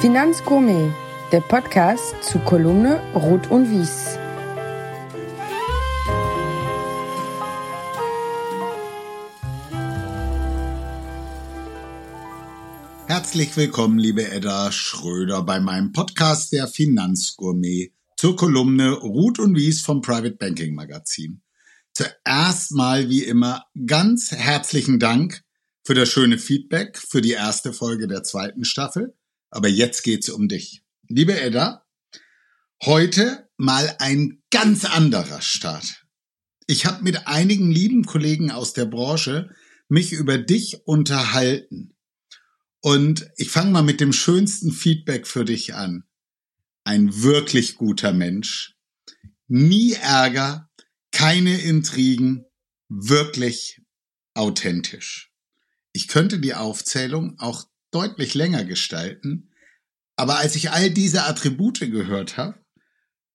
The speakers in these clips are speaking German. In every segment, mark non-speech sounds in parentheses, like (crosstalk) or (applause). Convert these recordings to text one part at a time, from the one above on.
Finanzgourmet, der Podcast zu Kolumne Rot und Wies. Herzlich willkommen, liebe Edda Schröder, bei meinem Podcast der Finanzgourmet zur Kolumne Ruth und Wies vom Private Banking Magazin. Zuerst mal wie immer ganz herzlichen Dank für das schöne Feedback für die erste Folge der zweiten Staffel. Aber jetzt geht's um dich. Liebe Edda, heute mal ein ganz anderer Start. Ich habe mit einigen lieben Kollegen aus der Branche mich über dich unterhalten. Und ich fange mal mit dem schönsten Feedback für dich an. Ein wirklich guter Mensch. Nie Ärger, keine Intrigen, wirklich authentisch. Ich könnte die Aufzählung auch deutlich länger gestalten, aber als ich all diese Attribute gehört habe,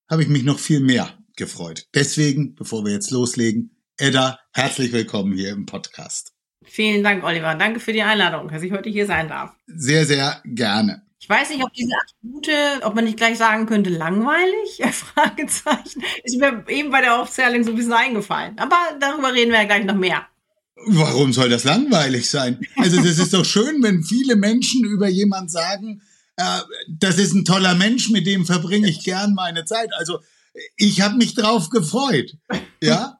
habe ich mich noch viel mehr gefreut. Deswegen, bevor wir jetzt loslegen, Edda, herzlich willkommen hier im Podcast. Vielen Dank, Oliver. Danke für die Einladung, dass ich heute hier sein darf. Sehr, sehr gerne. Ich weiß nicht, ob diese Attribute, ob man nicht gleich sagen könnte, langweilig? (laughs) Fragezeichen. Ist mir eben bei der Aufzählung so ein bisschen eingefallen. Aber darüber reden wir ja gleich noch mehr. Warum soll das langweilig sein? Also das ist doch schön, wenn viele Menschen über jemand sagen, äh, das ist ein toller Mensch, mit dem verbringe ich gern meine Zeit. Also ich habe mich drauf gefreut. Ja.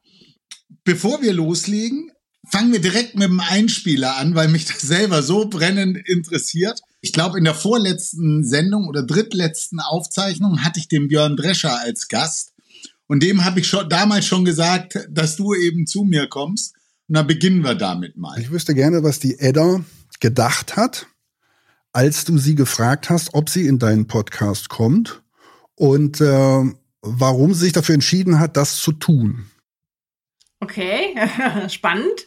Bevor wir loslegen, fangen wir direkt mit dem Einspieler an, weil mich das selber so brennend interessiert. Ich glaube, in der vorletzten Sendung oder drittletzten Aufzeichnung hatte ich den Björn Drescher als Gast. Und dem habe ich schon damals schon gesagt, dass du eben zu mir kommst. Und dann beginnen wir damit mal. Ich wüsste gerne, was die Edda gedacht hat, als du sie gefragt hast, ob sie in deinen Podcast kommt und äh, warum sie sich dafür entschieden hat, das zu tun. Okay, (laughs) spannend.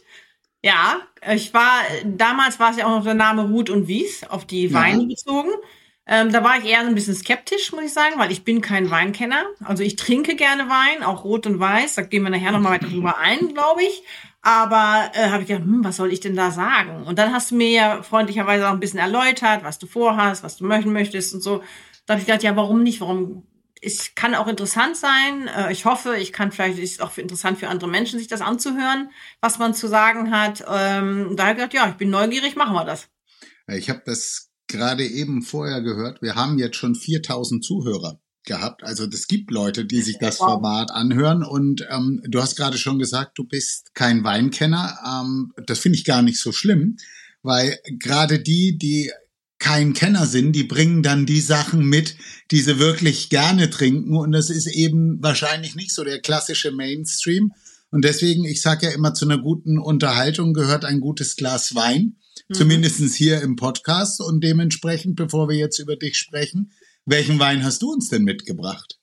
Ja, ich war, damals war es ja auch noch der Name Ruth und Wies auf die Weine ja. bezogen. Ähm, da war ich eher so ein bisschen skeptisch, muss ich sagen, weil ich bin kein Weinkenner. Also ich trinke gerne Wein, auch rot und weiß. Da gehen wir nachher nochmal weiter drüber ein, glaube ich. Aber äh, habe ich gedacht, hm, was soll ich denn da sagen? Und dann hast du mir ja freundlicherweise auch ein bisschen erläutert, was du vorhast, was du möchten möchtest und so. Da habe ich gedacht, ja, warum nicht? Warum? Es kann auch interessant sein. Äh, ich hoffe, ich kann vielleicht ist auch für interessant für andere Menschen, sich das anzuhören, was man zu sagen hat. Ähm, da habe ich gedacht, ja, ich bin neugierig, machen wir das. Ich habe das gerade eben vorher gehört. Wir haben jetzt schon 4000 Zuhörer gehabt. Also es gibt Leute, die sich das Format anhören. Und ähm, du hast gerade schon gesagt, du bist kein Weinkenner. Ähm, das finde ich gar nicht so schlimm, weil gerade die, die kein Kenner sind, die bringen dann die Sachen mit, die sie wirklich gerne trinken. Und das ist eben wahrscheinlich nicht so der klassische Mainstream. Und deswegen, ich sage ja immer, zu einer guten Unterhaltung gehört ein gutes Glas Wein. Mhm. Zumindestens hier im Podcast. Und dementsprechend, bevor wir jetzt über dich sprechen, welchen Wein hast du uns denn mitgebracht?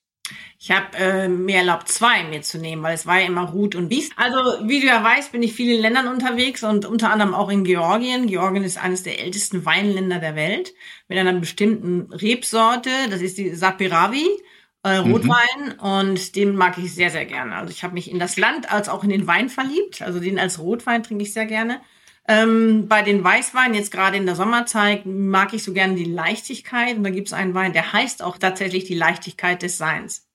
Ich habe äh, mir erlaubt, zwei mitzunehmen, weil es war ja immer Ruth und Wies. Also, wie du ja weißt, bin ich viel in Ländern unterwegs und unter anderem auch in Georgien. Georgien ist eines der ältesten Weinländer der Welt mit einer bestimmten Rebsorte. Das ist die Sapiravi. Äh, mhm. Rotwein mhm. und den mag ich sehr, sehr gerne. Also ich habe mich in das Land als auch in den Wein verliebt. Also den als Rotwein trinke ich sehr gerne. Ähm, bei den Weißweinen, jetzt gerade in der Sommerzeit, mag ich so gerne die Leichtigkeit. Und da gibt es einen Wein, der heißt auch tatsächlich die Leichtigkeit des Seins.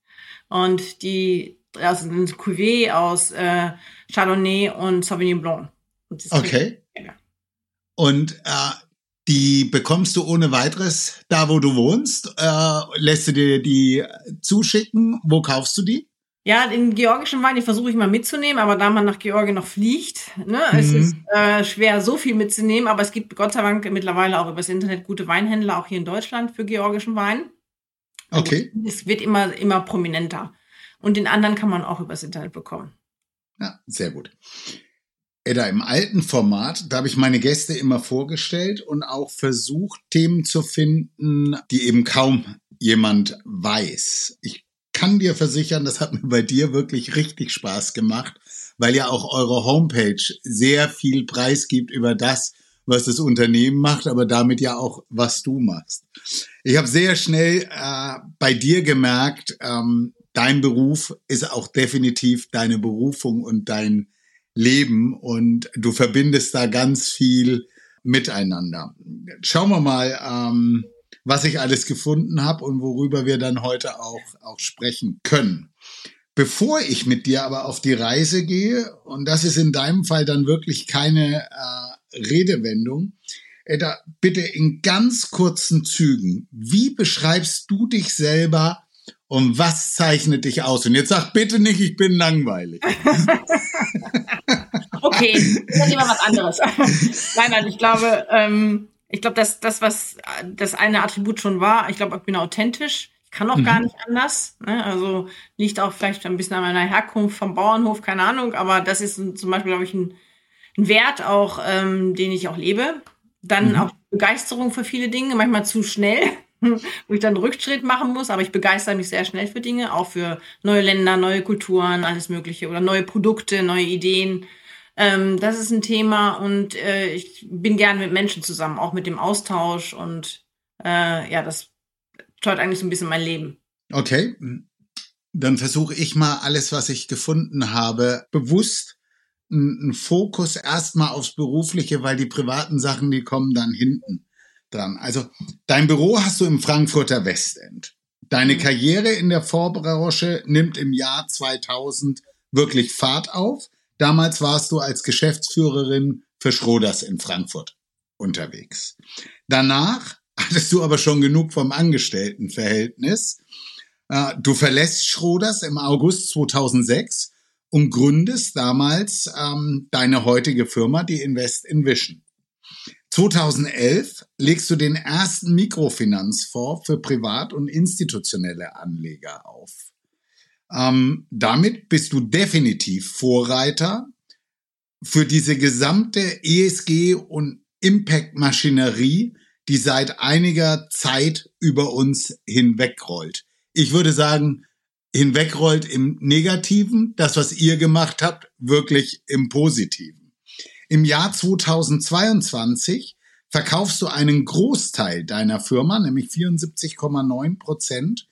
Und die, also ein Cuvée aus äh, Chardonnay und Sauvignon Blanc. Und okay. Und äh, die bekommst du ohne weiteres da, wo du wohnst? Äh, lässt du dir die zuschicken? Wo kaufst du die? Ja, den georgischen Wein, den versuche ich mal mitzunehmen, aber da man nach Georgien noch fliegt, ne, mhm. es ist äh, schwer, so viel mitzunehmen, aber es gibt Gott sei Dank mittlerweile auch übers Internet gute Weinhändler, auch hier in Deutschland für georgischen Wein. Also okay. Es wird immer, immer prominenter. Und den anderen kann man auch übers Internet bekommen. Ja, sehr gut. Edda, im alten Format, da habe ich meine Gäste immer vorgestellt und auch versucht, Themen zu finden, die eben kaum jemand weiß. Ich kann dir versichern, das hat mir bei dir wirklich richtig Spaß gemacht, weil ja auch eure Homepage sehr viel Preis gibt über das, was das Unternehmen macht, aber damit ja auch, was du machst. Ich habe sehr schnell äh, bei dir gemerkt, ähm, dein Beruf ist auch definitiv deine Berufung und dein Leben und du verbindest da ganz viel miteinander. Schauen wir mal, ähm, was ich alles gefunden habe und worüber wir dann heute auch, auch sprechen können. Bevor ich mit dir aber auf die Reise gehe, und das ist in deinem Fall dann wirklich keine äh, Redewendung, Edda, bitte in ganz kurzen Zügen, wie beschreibst du dich selber und was zeichnet dich aus? Und jetzt sag bitte nicht, ich bin langweilig. (laughs) okay, dann lieber was anderes. nein, nein, ich glaube, ähm, ich glaube, dass das, was das eine Attribut schon war, ich glaube, ich bin authentisch. Ich kann auch mhm. gar nicht anders. Ne? Also liegt auch vielleicht ein bisschen an meiner Herkunft vom Bauernhof, keine Ahnung. Aber das ist zum Beispiel, glaube ich, ein, ein Wert auch, ähm, den ich auch lebe. Dann mhm. auch Begeisterung für viele Dinge, manchmal zu schnell. (laughs) wo ich dann einen Rückschritt machen muss, aber ich begeister mich sehr schnell für Dinge, auch für neue Länder, neue Kulturen, alles Mögliche oder neue Produkte, neue Ideen. Ähm, das ist ein Thema und äh, ich bin gerne mit Menschen zusammen, auch mit dem Austausch und äh, ja, das steuert eigentlich so ein bisschen mein Leben. Okay, dann versuche ich mal alles, was ich gefunden habe, bewusst einen Fokus erstmal aufs Berufliche, weil die privaten Sachen, die kommen dann hinten dran. Also dein Büro hast du im Frankfurter Westend. Deine mhm. Karriere in der Vorbranche nimmt im Jahr 2000 wirklich Fahrt auf. Damals warst du als Geschäftsführerin für Schroders in Frankfurt unterwegs. Danach hattest du aber schon genug vom Angestelltenverhältnis. Äh, du verlässt Schroders im August 2006 und gründest damals ähm, deine heutige Firma, die Invest in Vision. 2011 legst du den ersten Mikrofinanzfonds für privat- und institutionelle Anleger auf. Ähm, damit bist du definitiv Vorreiter für diese gesamte ESG- und Impact-Maschinerie, die seit einiger Zeit über uns hinwegrollt. Ich würde sagen, hinwegrollt im Negativen, das, was ihr gemacht habt, wirklich im Positiven. Im Jahr 2022 verkaufst du einen Großteil deiner Firma, nämlich 74,9 Prozent,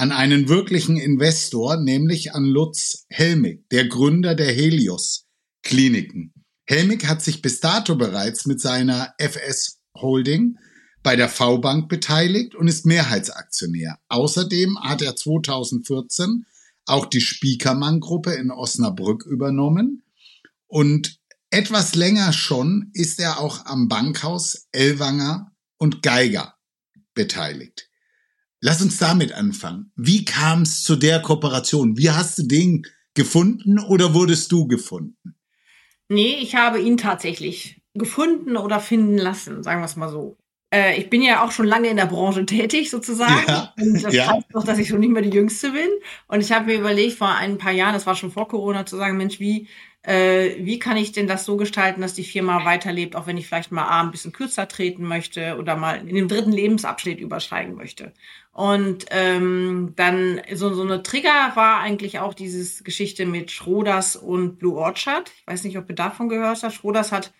an einen wirklichen Investor, nämlich an Lutz Helmig, der Gründer der Helios Kliniken. Helmig hat sich bis dato bereits mit seiner FS Holding bei der V-Bank beteiligt und ist Mehrheitsaktionär. Außerdem hat er 2014 auch die Spiekermann-Gruppe in Osnabrück übernommen und etwas länger schon ist er auch am Bankhaus Ellwanger und Geiger beteiligt. Lass uns damit anfangen. Wie kam es zu der Kooperation? Wie hast du den gefunden oder wurdest du gefunden? Nee, ich habe ihn tatsächlich gefunden oder finden lassen, sagen wir es mal so. Äh, ich bin ja auch schon lange in der Branche tätig, sozusagen. Ja, und das ja. heißt doch, dass ich schon nicht mehr die Jüngste bin. Und ich habe mir überlegt, vor ein paar Jahren, das war schon vor Corona, zu sagen, Mensch, wie äh, wie kann ich denn das so gestalten, dass die Firma weiterlebt, auch wenn ich vielleicht mal A, ein bisschen kürzer treten möchte oder mal in den dritten Lebensabschnitt übersteigen möchte. Und ähm, dann so, so eine Trigger war eigentlich auch dieses Geschichte mit Schroders und Blue Orchard. Ich weiß nicht, ob du davon gehört hast. Schroders hat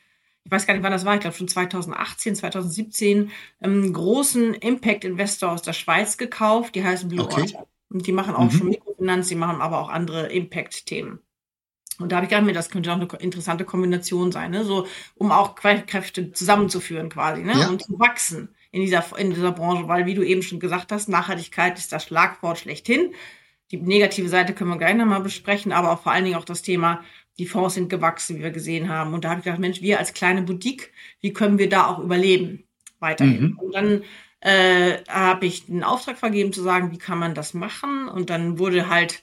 ich weiß gar nicht, wann das war, ich glaube schon 2018, 2017, einen großen Impact-Investor aus der Schweiz gekauft, die heißen Blue okay. Orchard. Und die machen auch mhm. schon Mikrofinanz, die machen aber auch andere Impact-Themen. Und da habe ich gedacht, mir, das könnte auch eine interessante Kombination sein, ne? so um auch Kräfte zusammenzuführen quasi ne? Ja. und zu wachsen in dieser, in dieser Branche, weil wie du eben schon gesagt hast, Nachhaltigkeit ist das Schlagwort schlechthin. Die negative Seite können wir gleich nochmal besprechen, aber auch vor allen Dingen auch das Thema, die Fonds sind gewachsen, wie wir gesehen haben. Und da habe ich gedacht, Mensch, wir als kleine Boutique, wie können wir da auch überleben weiterhin? Mhm. Und dann äh, habe ich einen Auftrag vergeben zu sagen, wie kann man das machen? Und dann wurde halt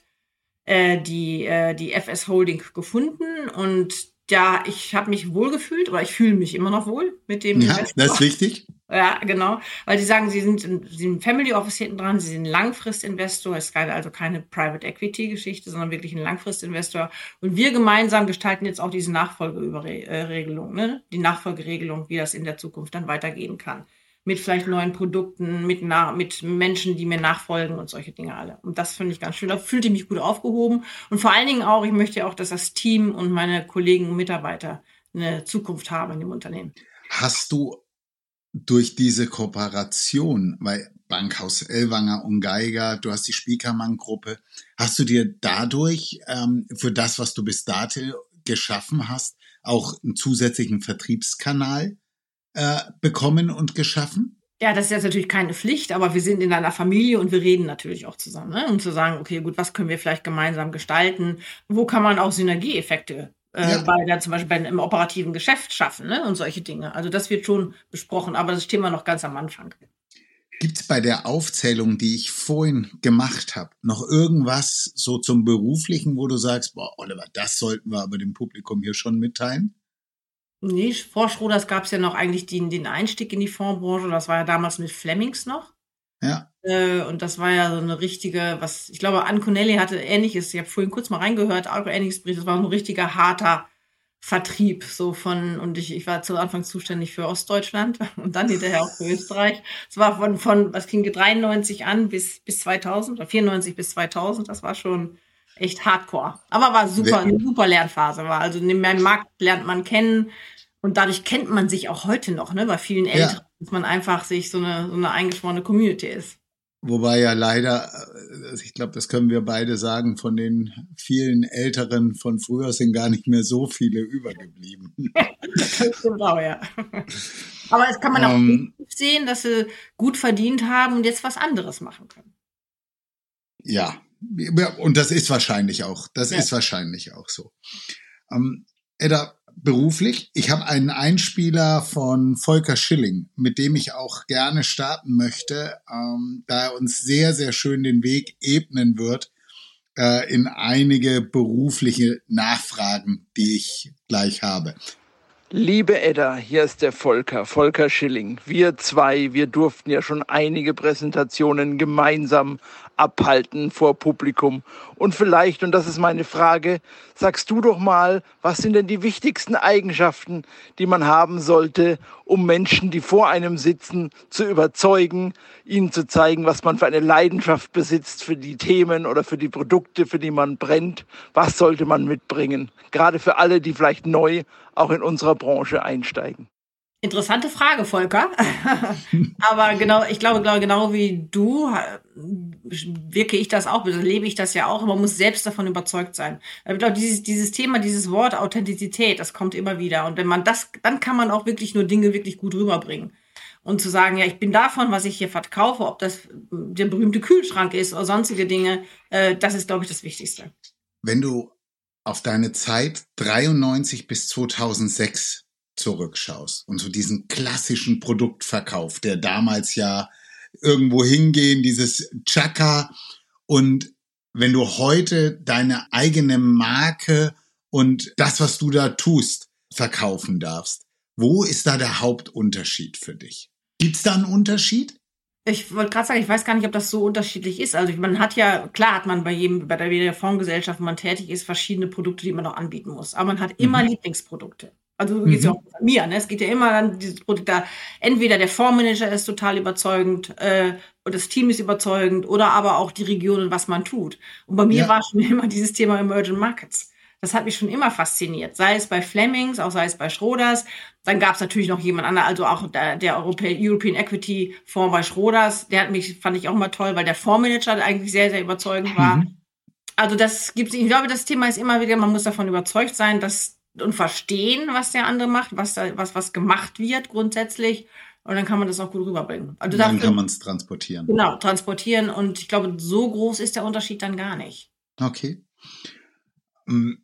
äh, die, äh, die FS Holding gefunden und ja, ich habe mich wohl gefühlt oder ich fühle mich immer noch wohl mit dem. Ja, Investor. das ist wichtig. Ja, genau. Weil sie sagen, sie sind, sie sind Family Office hinten dran, sie sind Langfristinvestor. Es ist also keine Private Equity Geschichte, sondern wirklich ein Langfristinvestor. Und wir gemeinsam gestalten jetzt auch diese Nachfolgeregelung, ne? die Nachfolgeregelung, wie das in der Zukunft dann weitergehen kann mit vielleicht neuen Produkten, mit, mit Menschen, die mir nachfolgen und solche Dinge alle. Und das finde ich ganz schön. Da fühlte ich mich gut aufgehoben. Und vor allen Dingen auch, ich möchte auch, dass das Team und meine Kollegen und Mitarbeiter eine Zukunft haben in dem Unternehmen. Hast du durch diese Kooperation, weil Bankhaus Ellwanger und Geiger, du hast die Spiekermann-Gruppe, hast du dir dadurch ähm, für das, was du bis dato geschaffen hast, auch einen zusätzlichen Vertriebskanal äh, bekommen und geschaffen? Ja, das ist jetzt natürlich keine Pflicht, aber wir sind in einer Familie und wir reden natürlich auch zusammen, ne? um zu sagen, okay, gut, was können wir vielleicht gemeinsam gestalten? Wo kann man auch Synergieeffekte äh, ja. bei der, zum Beispiel bei, im operativen Geschäft schaffen ne? und solche Dinge. Also das wird schon besprochen, aber das wir noch ganz am Anfang. Gibt es bei der Aufzählung, die ich vorhin gemacht habe, noch irgendwas so zum Beruflichen, wo du sagst, boah, Oliver, das sollten wir aber dem Publikum hier schon mitteilen? Nee, vor Schroders gab es ja noch eigentlich den, den Einstieg in die Fondsbranche. Das war ja damals mit Flemings noch. Ja. Äh, und das war ja so eine richtige, was, ich glaube, Anconelli hatte ähnliches, ich habe vorhin kurz mal reingehört, auch ähnliches Bericht, das war ein richtiger harter Vertrieb, so von, und ich, ich war zu Anfang zuständig für Ostdeutschland (laughs) und dann hinterher auch für (laughs) Österreich. Es war von, von, was ging 93 an bis, bis 2000, oder 94 bis 2000, das war schon echt hardcore. Aber war super, eine super Lernphase war. Also den Markt lernt man kennen und dadurch kennt man sich auch heute noch, ne, bei vielen Eltern, ja. dass man einfach sich so eine, so eine eingeschworene Community ist. Wobei ja leider, äh, ich glaube, das können wir beide sagen, von den vielen Älteren von früher sind gar nicht mehr so viele übergeblieben. (laughs) auch, ja. Aber es kann man auch um, ähm. sehen, dass sie gut verdient haben und jetzt was anderes machen können. Ja, und das ist wahrscheinlich auch, das ja. ist wahrscheinlich auch so. Ähm, Edda, beruflich, ich habe einen Einspieler von Volker Schilling, mit dem ich auch gerne starten möchte, ähm, da er uns sehr, sehr schön den Weg ebnen wird äh, in einige berufliche Nachfragen, die ich gleich habe. Liebe Edda, hier ist der Volker, Volker Schilling. Wir zwei, wir durften ja schon einige Präsentationen gemeinsam abhalten vor Publikum. Und vielleicht, und das ist meine Frage, sagst du doch mal, was sind denn die wichtigsten Eigenschaften, die man haben sollte, um Menschen, die vor einem sitzen, zu überzeugen, ihnen zu zeigen, was man für eine Leidenschaft besitzt für die Themen oder für die Produkte, für die man brennt. Was sollte man mitbringen? Gerade für alle, die vielleicht neu auch in unserer Branche einsteigen. Interessante Frage, Volker. (laughs) Aber genau, ich glaube, glaube, genau wie du wirke ich das auch, lebe ich das ja auch. Man muss selbst davon überzeugt sein. Ich glaube, dieses, dieses Thema, dieses Wort Authentizität, das kommt immer wieder. Und wenn man das, dann kann man auch wirklich nur Dinge wirklich gut rüberbringen. Und zu sagen, ja, ich bin davon, was ich hier verkaufe, ob das der berühmte Kühlschrank ist oder sonstige Dinge, äh, das ist, glaube ich, das Wichtigste. Wenn du auf deine Zeit 93 bis 2006 zurückschaust und so diesen klassischen Produktverkauf, der damals ja irgendwo hingehen, dieses Chaka und wenn du heute deine eigene Marke und das, was du da tust, verkaufen darfst, wo ist da der Hauptunterschied für dich? Gibt's da einen Unterschied? Ich wollte gerade sagen, ich weiß gar nicht, ob das so unterschiedlich ist. Also man hat ja, klar hat man bei jedem, bei der Fondsgesellschaft, wo man tätig ist, verschiedene Produkte, die man auch anbieten muss. Aber man hat immer mhm. Lieblingsprodukte. Also so geht es ja mhm. auch bei mir. Ne? Es geht ja immer dann dieses Produkt da. Entweder der Fondsmanager ist total überzeugend äh, und das Team ist überzeugend oder aber auch die Region und was man tut. Und bei mir ja. war schon (laughs) immer dieses Thema Emerging Markets. Das hat mich schon immer fasziniert. Sei es bei Flemings, auch sei es bei Schroders. Dann gab es natürlich noch jemand anderen, also auch der, der European Equity Fonds bei Schroders. Der hat mich, fand ich auch mal toll, weil der Fondsmanager eigentlich sehr, sehr überzeugend war. Mhm. Also das gibt ich glaube, das Thema ist immer wieder, man muss davon überzeugt sein, dass und verstehen, was der andere macht, was da, was, was gemacht wird grundsätzlich. Und dann kann man das auch gut rüberbringen. Also dann kann man es transportieren. Genau, transportieren. Und ich glaube, so groß ist der Unterschied dann gar nicht. Okay. Mm,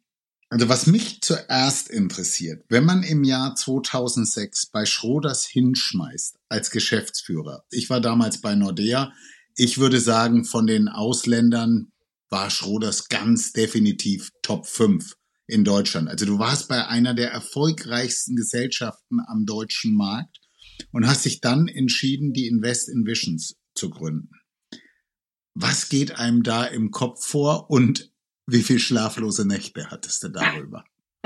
also was mich zuerst interessiert, wenn man im Jahr 2006 bei Schroders hinschmeißt als Geschäftsführer, ich war damals bei Nordea, ich würde sagen, von den Ausländern war Schroders ganz definitiv Top 5 in Deutschland. Also du warst bei einer der erfolgreichsten Gesellschaften am deutschen Markt und hast dich dann entschieden, die Invest in Visions zu gründen. Was geht einem da im Kopf vor und wie viel schlaflose Nächte hattest du darüber? (laughs)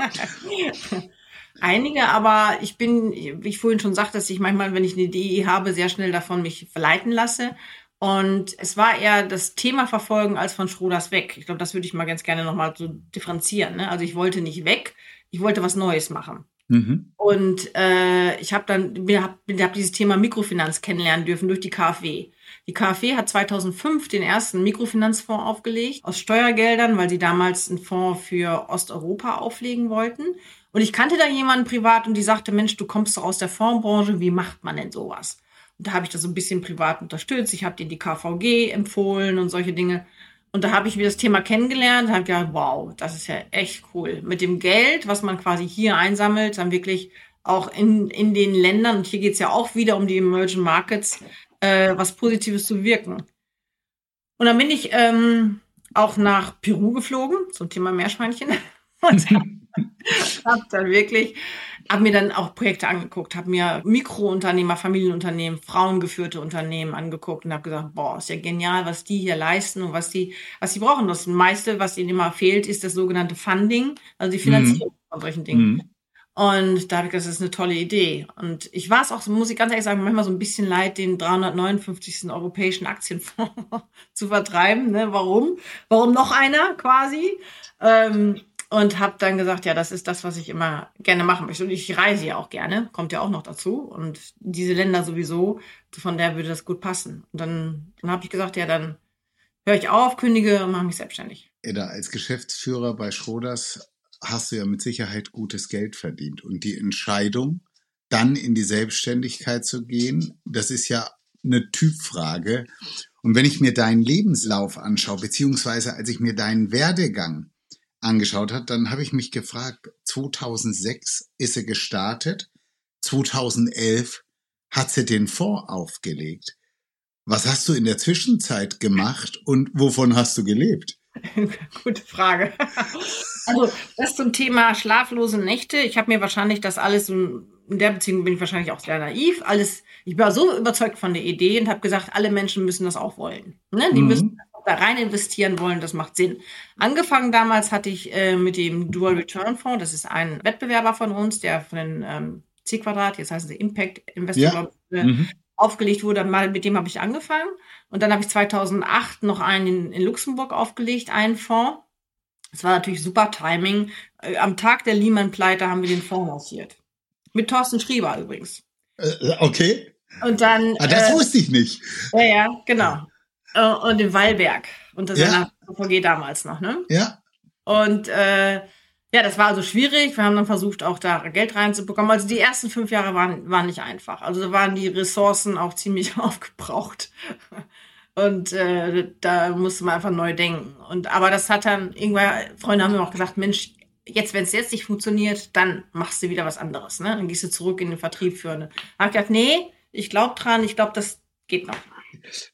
Einige, aber ich bin, wie ich vorhin schon sagte, dass ich manchmal, wenn ich eine Idee habe, sehr schnell davon mich verleiten lasse und es war eher das Thema verfolgen als von Schroders weg. Ich glaube, das würde ich mal ganz gerne nochmal so differenzieren. Ne? Also ich wollte nicht weg, ich wollte was Neues machen. Mhm. Und äh, ich habe dann hab, hab dieses Thema Mikrofinanz kennenlernen dürfen durch die KfW. Die KfW hat 2005 den ersten Mikrofinanzfonds aufgelegt aus Steuergeldern, weil sie damals einen Fonds für Osteuropa auflegen wollten. Und ich kannte da jemanden privat und die sagte, Mensch, du kommst doch aus der Fondsbranche, wie macht man denn sowas? Da habe ich das so ein bisschen privat unterstützt. Ich habe denen die KVG empfohlen und solche Dinge. Und da habe ich mir das Thema kennengelernt und habe gedacht, wow, das ist ja echt cool. Mit dem Geld, was man quasi hier einsammelt, dann wirklich auch in, in den Ländern, und hier geht es ja auch wieder um die Emerging Markets, äh, was Positives zu wirken. Und dann bin ich ähm, auch nach Peru geflogen, zum Thema Meerschweinchen. (laughs) Und (laughs) habe dann wirklich, habe mir dann auch Projekte angeguckt, habe mir Mikrounternehmer, Familienunternehmen, frauengeführte Unternehmen angeguckt und habe gesagt, boah, ist ja genial, was die hier leisten und was die, was die brauchen. Das meiste, was ihnen immer fehlt, ist das sogenannte Funding, also die Finanzierung mhm. von solchen Dingen. Mhm. Und da habe ich gesagt, das ist eine tolle Idee. Und ich war es auch, muss ich ganz ehrlich sagen, manchmal so ein bisschen leid, den 359. europäischen Aktienfonds (laughs) zu vertreiben. Ne? Warum? Warum noch einer quasi? Ähm, und habe dann gesagt, ja, das ist das, was ich immer gerne machen möchte. Und ich reise ja auch gerne, kommt ja auch noch dazu. Und diese Länder sowieso, von der würde das gut passen. Und dann, dann habe ich gesagt, ja, dann höre ich auf, kündige und mache mich selbstständig. Edda, als Geschäftsführer bei Schroders hast du ja mit Sicherheit gutes Geld verdient. Und die Entscheidung, dann in die Selbstständigkeit zu gehen, das ist ja eine Typfrage. Und wenn ich mir deinen Lebenslauf anschaue, beziehungsweise als ich mir deinen Werdegang angeschaut hat, dann habe ich mich gefragt, 2006 ist sie gestartet, 2011 hat sie den Fonds aufgelegt. Was hast du in der Zwischenzeit gemacht und wovon hast du gelebt? (laughs) Gute Frage. Also das zum Thema schlaflose Nächte. Ich habe mir wahrscheinlich das alles, in der Beziehung bin ich wahrscheinlich auch sehr naiv, alles, ich war so überzeugt von der Idee und habe gesagt, alle Menschen müssen das auch wollen. Ne? Die mhm. müssen da rein investieren wollen, das macht Sinn. Angefangen damals hatte ich äh, mit dem Dual Return Fonds, das ist ein Wettbewerber von uns, der von den ähm, C-Quadrat, jetzt heißen sie Impact Investor, ja. mhm. aufgelegt wurde. Mal mit dem habe ich angefangen. Und dann habe ich 2008 noch einen in, in Luxemburg aufgelegt, einen Fonds. Das war natürlich super Timing. Äh, am Tag der Lehman-Pleite haben wir den Fonds lanciert. Mit Thorsten Schrieber übrigens. Äh, okay. Und dann. Ah, das äh, wusste ich nicht. Ja, ja, genau. Äh, und in Wallberg. Und das ja. VG damals noch, ne? Ja. Und äh, ja, das war also schwierig. Wir haben dann versucht, auch da Geld reinzubekommen. Also die ersten fünf Jahre waren, waren nicht einfach. Also da waren die Ressourcen auch ziemlich (laughs) aufgebraucht. Und äh, da musste man einfach neu denken. Und aber das hat dann irgendwann, Freunde haben mir auch gesagt, Mensch, jetzt, wenn es jetzt nicht funktioniert, dann machst du wieder was anderes. Ne? Dann gehst du zurück in den Vertrieb führen. Da habe ich gedacht, nee, ich glaube dran, ich glaube, das geht noch.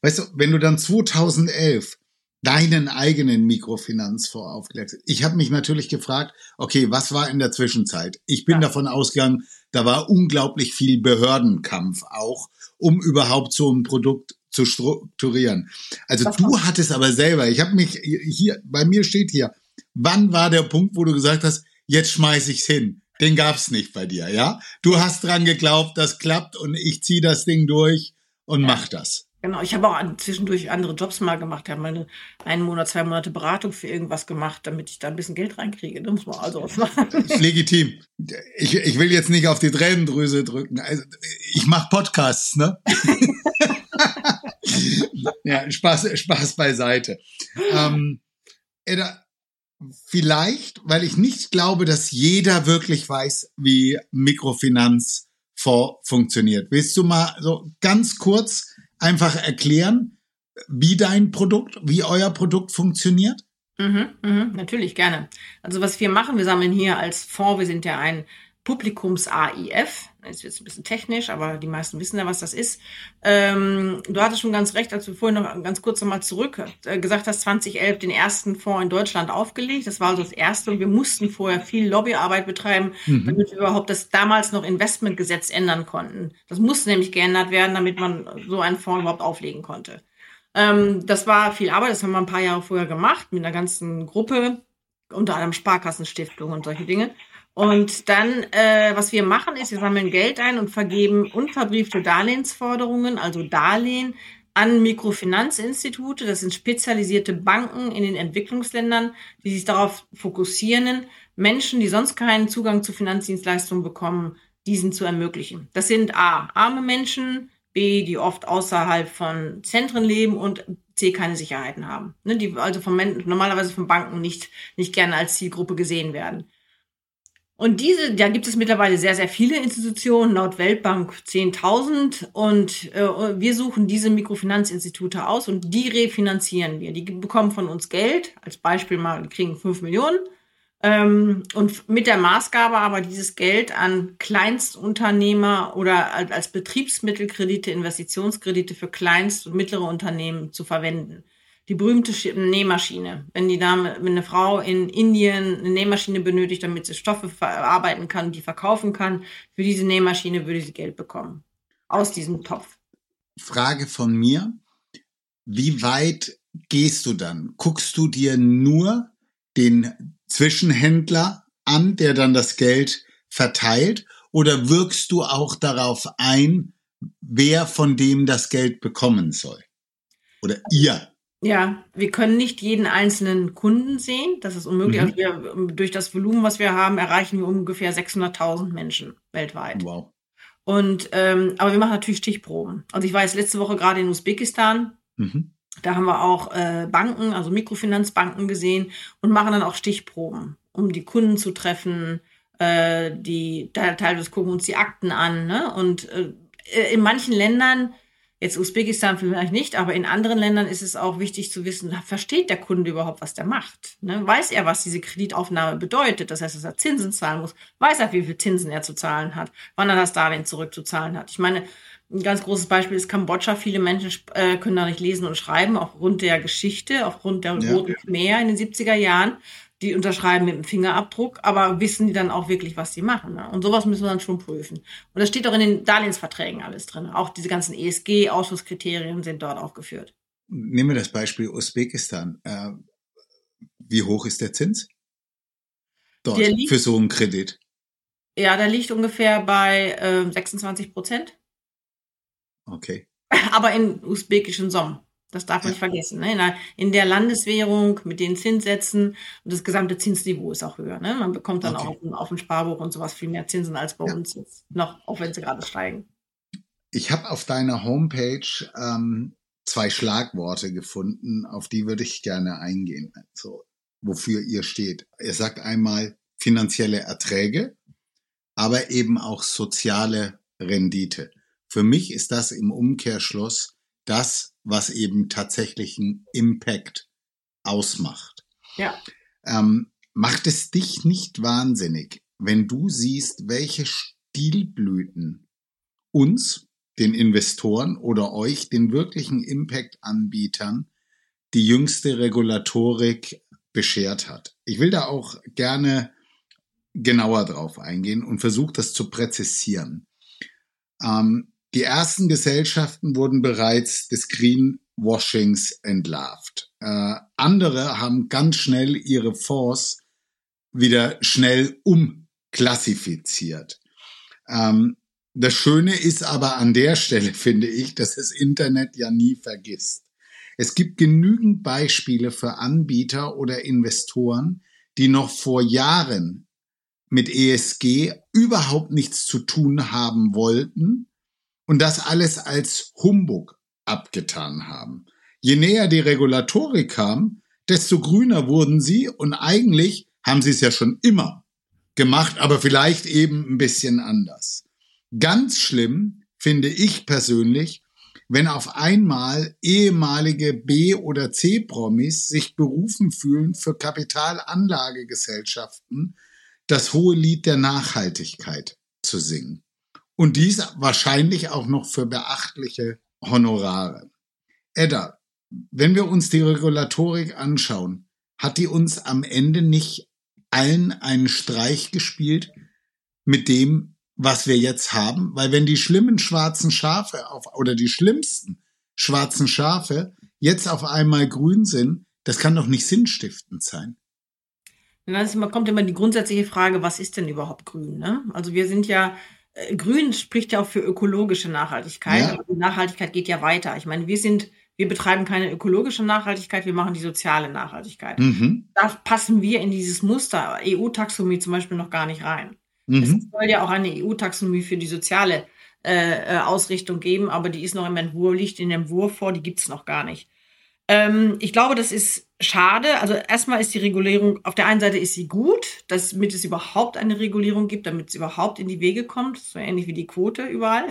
Weißt du, wenn du dann 2011 deinen eigenen Mikrofinanzfonds aufgelegt hast, ich habe mich natürlich gefragt, okay, was war in der Zwischenzeit? Ich bin ja. davon ausgegangen, da war unglaublich viel Behördenkampf auch, um überhaupt so ein Produkt zu strukturieren. Also was du hattest aber selber, ich habe mich hier, bei mir steht hier, wann war der Punkt, wo du gesagt hast, jetzt schmeiß ich's hin? Den gab's nicht bei dir, ja? Du hast dran geglaubt, das klappt und ich zieh das Ding durch und ja. mach das. Genau, ich habe auch zwischendurch andere Jobs mal gemacht. Ich habe meine einen Monat, zwei Monate Beratung für irgendwas gemacht, damit ich da ein bisschen Geld reinkriege. Da muss man also was machen. Legitim. Ich, ich will jetzt nicht auf die Tränendrüse drücken. Also, ich mache Podcasts, ne? (laughs) ja, Spaß, Spaß beiseite. Ähm, vielleicht, weil ich nicht glaube, dass jeder wirklich weiß, wie Mikrofinanzfonds funktioniert. Willst du mal so ganz kurz einfach erklären, wie dein Produkt, wie euer Produkt funktioniert? Mhm, mhm, natürlich gerne. Also was wir machen, wir sammeln hier als Fonds, wir sind ja ein Publikums-AIF. Ist jetzt ein bisschen technisch, aber die meisten wissen ja, was das ist. Ähm, du hattest schon ganz recht, als du vorhin noch ganz kurz nochmal zurück äh, gesagt hast, 2011 den ersten Fonds in Deutschland aufgelegt. Das war also das erste und wir mussten vorher viel Lobbyarbeit betreiben, mhm. damit wir überhaupt das damals noch Investmentgesetz ändern konnten. Das musste nämlich geändert werden, damit man so einen Fonds überhaupt auflegen konnte. Ähm, das war viel Arbeit, das haben wir ein paar Jahre vorher gemacht mit einer ganzen Gruppe, unter anderem Sparkassenstiftung und solche Dinge. Und dann, äh, was wir machen, ist, wir sammeln Geld ein und vergeben unverbriefte Darlehensforderungen, also Darlehen, an Mikrofinanzinstitute. Das sind spezialisierte Banken in den Entwicklungsländern, die sich darauf fokussieren, Menschen, die sonst keinen Zugang zu Finanzdienstleistungen bekommen, diesen zu ermöglichen. Das sind A, arme Menschen, B, die oft außerhalb von Zentren leben und C, keine Sicherheiten haben. Ne, die also von, normalerweise von Banken nicht, nicht gerne als Zielgruppe gesehen werden. Und diese, da gibt es mittlerweile sehr, sehr viele Institutionen, laut Weltbank 10.000. Und äh, wir suchen diese Mikrofinanzinstitute aus und die refinanzieren wir. Die bekommen von uns Geld. Als Beispiel mal, kriegen 5 Millionen. Ähm, und mit der Maßgabe aber dieses Geld an Kleinstunternehmer oder als Betriebsmittelkredite, Investitionskredite für Kleinst- und mittlere Unternehmen zu verwenden die berühmte Nähmaschine. Wenn die Dame, wenn eine Frau in Indien eine Nähmaschine benötigt, damit sie Stoffe verarbeiten kann, die verkaufen kann, für diese Nähmaschine würde sie Geld bekommen. Aus diesem Topf. Frage von mir. Wie weit gehst du dann? Guckst du dir nur den Zwischenhändler an, der dann das Geld verteilt? Oder wirkst du auch darauf ein, wer von dem das Geld bekommen soll? Oder ihr ja, wir können nicht jeden einzelnen Kunden sehen. Das ist unmöglich. Mhm. Also wir, durch das Volumen, was wir haben, erreichen wir ungefähr 600.000 Menschen weltweit. Wow. Und ähm, aber wir machen natürlich Stichproben. Also ich war jetzt letzte Woche gerade in Usbekistan. Mhm. Da haben wir auch äh, Banken, also Mikrofinanzbanken gesehen und machen dann auch Stichproben, um die Kunden zu treffen. Äh, die teilweise gucken uns die Akten an. Ne? Und äh, in manchen Ländern Jetzt Usbekistan vielleicht nicht, aber in anderen Ländern ist es auch wichtig zu wissen, versteht der Kunde überhaupt, was der macht? Ne? Weiß er, was diese Kreditaufnahme bedeutet? Das heißt, dass er Zinsen zahlen muss. Weiß er, wie viel Zinsen er zu zahlen hat? Wann er das Darlehen zurückzuzahlen hat? Ich meine, ein ganz großes Beispiel ist Kambodscha. Viele Menschen äh, können da nicht lesen und schreiben, aufgrund der Geschichte, aufgrund der ja. Roten Khmer in den 70er Jahren die unterschreiben mit dem Fingerabdruck, aber wissen die dann auch wirklich, was sie machen. Ne? Und sowas müssen wir dann schon prüfen. Und das steht auch in den Darlehensverträgen alles drin. Auch diese ganzen ESG-Ausschusskriterien sind dort aufgeführt. Nehmen wir das Beispiel Usbekistan. Äh, wie hoch ist der Zins? Dort liegt, für so einen Kredit? Ja, der liegt ungefähr bei äh, 26 Prozent. Okay. (laughs) Aber in usbekischen Som. Das darf man nicht vergessen. Ne? In, der, in, der, Landeswährung mit den Zinssätzen und das gesamte Zinsniveau ist auch höher. Ne? Man bekommt dann okay. auch auf, dem Sparbuch und sowas viel mehr Zinsen als bei ja. uns jetzt noch, auch wenn sie gerade steigen. Ich habe auf deiner Homepage ähm, zwei Schlagworte gefunden, auf die würde ich gerne eingehen. Also, wofür ihr steht. Ihr sagt einmal finanzielle Erträge, aber eben auch soziale Rendite. Für mich ist das im Umkehrschluss das, was eben tatsächlichen Impact ausmacht. Ja. Ähm, macht es dich nicht wahnsinnig, wenn du siehst, welche Stilblüten uns, den Investoren oder euch, den wirklichen Impact-Anbietern, die jüngste Regulatorik beschert hat? Ich will da auch gerne genauer drauf eingehen und versuche das zu präzisieren. Ähm, die ersten Gesellschaften wurden bereits des Greenwashings entlarvt. Äh, andere haben ganz schnell ihre Fonds wieder schnell umklassifiziert. Ähm, das Schöne ist aber an der Stelle, (laughs) finde ich, dass das Internet ja nie vergisst. Es gibt genügend Beispiele für Anbieter oder Investoren, die noch vor Jahren mit ESG überhaupt nichts zu tun haben wollten und das alles als Humbug abgetan haben. Je näher die Regulatorik kam, desto grüner wurden sie und eigentlich haben sie es ja schon immer gemacht, aber vielleicht eben ein bisschen anders. Ganz schlimm finde ich persönlich, wenn auf einmal ehemalige B- oder C-Promis sich berufen fühlen, für Kapitalanlagegesellschaften das hohe Lied der Nachhaltigkeit zu singen. Und dies wahrscheinlich auch noch für beachtliche Honorare. Edda, wenn wir uns die Regulatorik anschauen, hat die uns am Ende nicht allen einen Streich gespielt mit dem, was wir jetzt haben? Weil wenn die schlimmen schwarzen Schafe auf, oder die schlimmsten schwarzen Schafe jetzt auf einmal grün sind, das kann doch nicht sinnstiftend sein. Dann kommt immer die grundsätzliche Frage, was ist denn überhaupt grün? Ne? Also wir sind ja Grün spricht ja auch für ökologische Nachhaltigkeit. Ja. Die Nachhaltigkeit geht ja weiter. Ich meine, wir sind, wir betreiben keine ökologische Nachhaltigkeit, wir machen die soziale Nachhaltigkeit. Mhm. Da passen wir in dieses Muster EU-Taxonomie zum Beispiel noch gar nicht rein. Mhm. Es soll ja auch eine EU-Taxonomie für die soziale äh, äh, Ausrichtung geben, aber die ist noch im Entwurf, liegt in dem Entwurf vor, die gibt's noch gar nicht. Ähm, ich glaube, das ist schade. Also erstmal ist die Regulierung, auf der einen Seite ist sie gut, damit es überhaupt eine Regulierung gibt, damit es überhaupt in die Wege kommt, so ähnlich wie die Quote überall.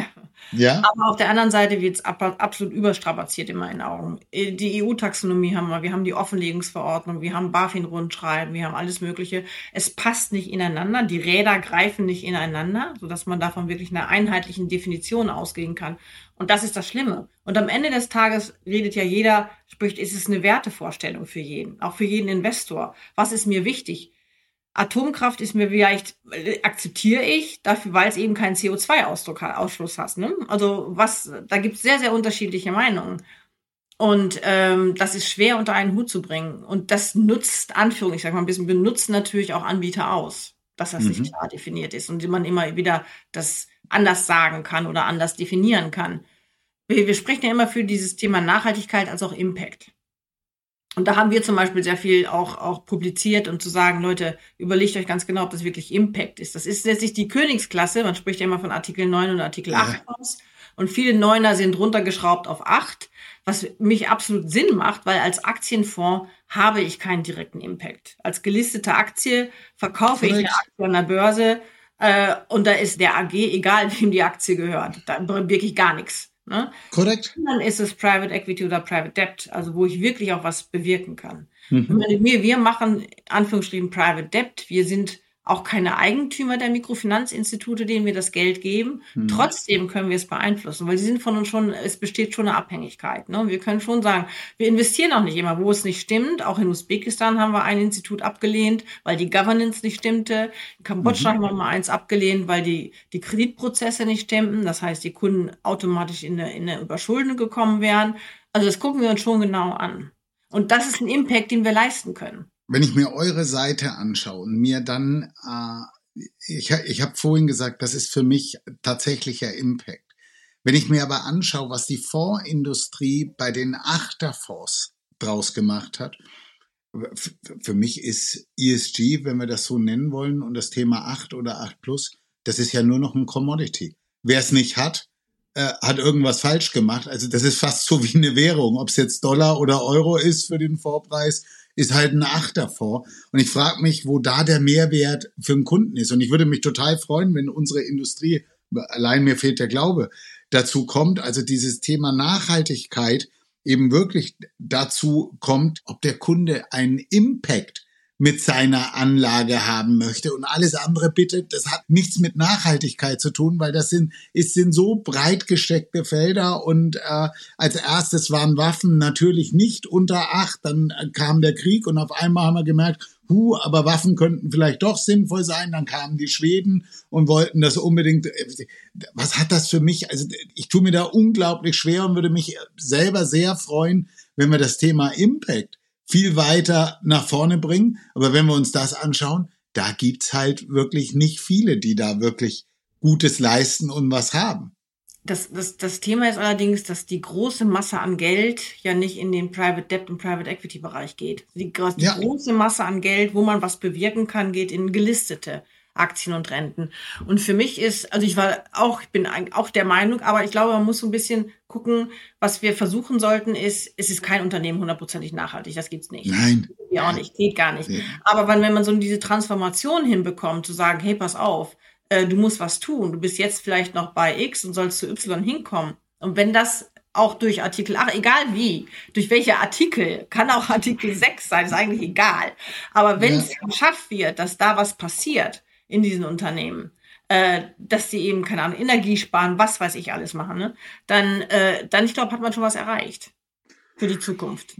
Ja. Aber auf der anderen Seite wird es absolut überstrapaziert in meinen Augen. Die EU-Taxonomie haben wir, wir haben die Offenlegungsverordnung, wir haben BaFin-Rundschreiben, wir haben alles Mögliche. Es passt nicht ineinander, die Räder greifen nicht ineinander, sodass man davon wirklich einer einheitlichen Definition ausgehen kann. Und das ist das Schlimme. Und am Ende des Tages redet ja jeder, spricht, ist es eine Wertevorstellung für jeden, auch für jeden Investor. Was ist mir wichtig? Atomkraft ist mir vielleicht, äh, akzeptiere ich, dafür, weil es eben keinen CO2-Ausschluss hat. Ne? Also was, da gibt es sehr, sehr unterschiedliche Meinungen. Und ähm, das ist schwer unter einen Hut zu bringen. Und das nutzt, Anführung, ich sag mal ein bisschen, benutzt natürlich auch Anbieter aus, dass das mhm. nicht klar definiert ist und man immer wieder das anders sagen kann oder anders definieren kann. Wir, wir sprechen ja immer für dieses Thema Nachhaltigkeit als auch Impact. Und da haben wir zum Beispiel sehr viel auch, auch publiziert und zu sagen, Leute, überlegt euch ganz genau, ob das wirklich Impact ist. Das ist letztlich die Königsklasse. Man spricht ja immer von Artikel 9 und Artikel ja. 8 aus. Und viele Neuner sind runtergeschraubt auf 8, was mich absolut Sinn macht, weil als Aktienfonds habe ich keinen direkten Impact. Als gelistete Aktie verkaufe Correct. ich eine Aktie an der Börse, äh, und da ist der AG egal, (laughs) wem die Aktie gehört. Da wirklich gar nichts. Ne? Korrekt. dann ist es Private Equity oder Private Debt, also wo ich wirklich auch was bewirken kann. Mhm. Wir, wir machen Anführungsstrichen Private Debt. Wir sind auch keine Eigentümer der Mikrofinanzinstitute, denen wir das Geld geben. Hm. Trotzdem können wir es beeinflussen, weil sie sind von uns schon, es besteht schon eine Abhängigkeit. Ne? Wir können schon sagen, wir investieren auch nicht immer, wo es nicht stimmt. Auch in Usbekistan haben wir ein Institut abgelehnt, weil die Governance nicht stimmte. In Kambodscha mhm. haben wir mal eins abgelehnt, weil die, die Kreditprozesse nicht stimmten. Das heißt, die Kunden automatisch in eine, in eine Überschuldung gekommen wären. Also das gucken wir uns schon genau an. Und das ist ein Impact, den wir leisten können wenn ich mir eure Seite anschaue und mir dann, äh, ich, ich habe vorhin gesagt, das ist für mich tatsächlicher Impact. Wenn ich mir aber anschaue, was die Fondsindustrie bei den Achterfonds draus gemacht hat, für mich ist ESG, wenn wir das so nennen wollen, und das Thema 8 oder 8 plus, das ist ja nur noch ein Commodity. Wer es nicht hat, äh, hat irgendwas falsch gemacht. Also das ist fast so wie eine Währung, ob es jetzt Dollar oder Euro ist für den Vorpreis ist halt ein Acht davor. Und ich frage mich, wo da der Mehrwert für den Kunden ist. Und ich würde mich total freuen, wenn unsere Industrie, allein mir fehlt der Glaube, dazu kommt, also dieses Thema Nachhaltigkeit eben wirklich dazu kommt, ob der Kunde einen Impact mit seiner Anlage haben möchte. Und alles andere bitte, das hat nichts mit Nachhaltigkeit zu tun, weil das sind, es sind so breit gesteckte Felder und äh, als erstes waren Waffen natürlich nicht unter Acht, dann äh, kam der Krieg und auf einmal haben wir gemerkt, hu, aber Waffen könnten vielleicht doch sinnvoll sein. Dann kamen die Schweden und wollten das unbedingt. Äh, was hat das für mich? Also ich tue mir da unglaublich schwer und würde mich selber sehr freuen, wenn wir das Thema Impact viel weiter nach vorne bringen. Aber wenn wir uns das anschauen, da gibt's halt wirklich nicht viele, die da wirklich Gutes leisten und was haben. Das, das, das Thema ist allerdings, dass die große Masse an Geld ja nicht in den Private Debt und Private Equity Bereich geht. Die, die ja. große Masse an Geld, wo man was bewirken kann, geht in gelistete Aktien und Renten. Und für mich ist, also ich war auch, ich bin auch der Meinung, aber ich glaube, man muss so ein bisschen gucken, was wir versuchen sollten, ist, es ist kein Unternehmen hundertprozentig nachhaltig. Das gibt's nicht. Nein. Ja, auch nicht. Geht gar nicht. Nee. Aber wenn, wenn man so diese Transformation hinbekommt, zu sagen, hey, pass auf, äh, du musst was tun. Du bist jetzt vielleicht noch bei X und sollst zu Y hinkommen. Und wenn das auch durch Artikel 8, egal wie, durch welche Artikel, kann auch Artikel 6 sein, ist eigentlich egal. Aber wenn ja. es geschafft wird, dass da was passiert, in diesen Unternehmen, äh, dass sie eben, keine Ahnung, Energie sparen, was weiß ich alles machen, ne? dann, äh, dann ich glaube, hat man schon was erreicht für die Zukunft.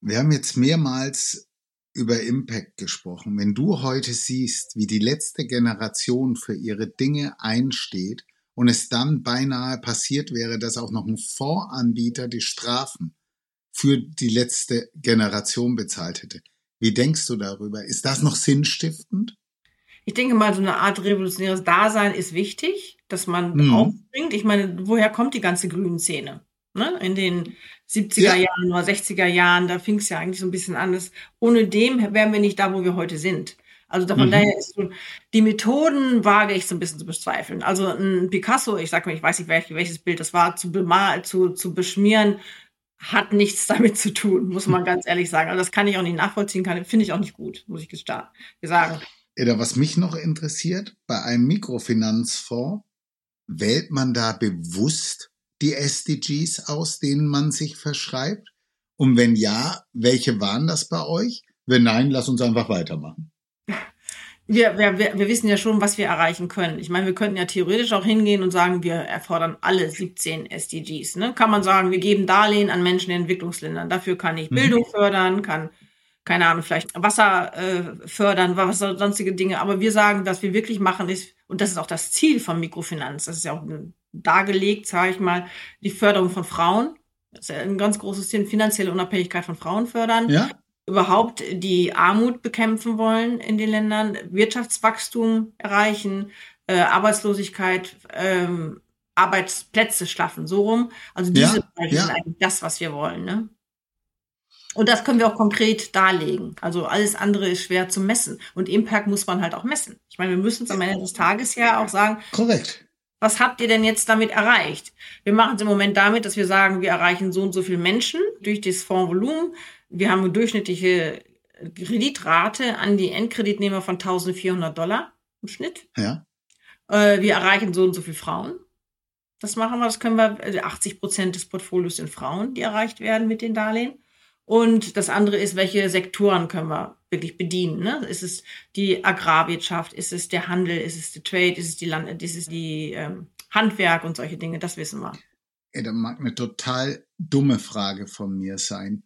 Wir haben jetzt mehrmals über Impact gesprochen. Wenn du heute siehst, wie die letzte Generation für ihre Dinge einsteht und es dann beinahe passiert wäre, dass auch noch ein Fondsanbieter die Strafen für die letzte Generation bezahlt hätte. Wie denkst du darüber? Ist das noch sinnstiftend? Ich denke mal, so eine Art revolutionäres Dasein ist wichtig, dass man mhm. aufbringt. Ich meine, woher kommt die ganze grünen Szene? Ne? In den 70er ja. Jahren oder 60er Jahren, da fing es ja eigentlich so ein bisschen an. Dass ohne dem wären wir nicht da, wo wir heute sind. Also von mhm. daher ist so, die Methoden wage ich so ein bisschen zu bezweifeln. Also ein Picasso, ich sag mal, ich weiß nicht, welches Bild das war, zu bemal, zu, zu beschmieren, hat nichts (laughs) damit zu tun, muss man (laughs) ganz ehrlich sagen. Also das kann ich auch nicht nachvollziehen, finde ich auch nicht gut, muss ich sagen. Oder was mich noch interessiert, bei einem Mikrofinanzfonds wählt man da bewusst die SDGs aus, denen man sich verschreibt? Und wenn ja, welche waren das bei euch? Wenn nein, lass uns einfach weitermachen. Wir, wir, wir wissen ja schon, was wir erreichen können. Ich meine, wir könnten ja theoretisch auch hingehen und sagen, wir erfordern alle 17 SDGs. Ne? Kann man sagen, wir geben Darlehen an Menschen in Entwicklungsländern. Dafür kann ich mhm. Bildung fördern, kann, keine Ahnung, vielleicht Wasser äh, fördern, was sonstige Dinge. Aber wir sagen, dass wir wirklich machen ist, und das ist auch das Ziel von Mikrofinanz, das ist ja auch dargelegt, sage ich mal, die Förderung von Frauen. Das ist ja ein ganz großes Ziel, finanzielle Unabhängigkeit von Frauen fördern. Ja überhaupt die Armut bekämpfen wollen in den Ländern, Wirtschaftswachstum erreichen, äh, Arbeitslosigkeit, ähm, Arbeitsplätze schaffen, so rum. Also diese ja, ja. sind eigentlich das, was wir wollen. Ne? Und das können wir auch konkret darlegen. Also alles andere ist schwer zu messen. Und Impact muss man halt auch messen. Ich meine, wir müssen es am Ende des Tages ja auch sagen. Korrekt. Was habt ihr denn jetzt damit erreicht? Wir machen es im Moment damit, dass wir sagen, wir erreichen so und so viele Menschen durch das Fondsvolumen. Wir haben eine durchschnittliche Kreditrate an die Endkreditnehmer von 1400 Dollar im Schnitt. Ja. Äh, wir erreichen so und so viele Frauen. Das machen wir, das können wir, 80 also Prozent des Portfolios sind Frauen, die erreicht werden mit den Darlehen. Und das andere ist, welche Sektoren können wir wirklich bedienen? Ne? Ist es die Agrarwirtschaft? Ist es der Handel? Ist es der Trade? Ist es die Land? Ist es die ähm, Handwerk und solche Dinge? Das wissen wir. Ey, das mag eine total dumme Frage von mir sein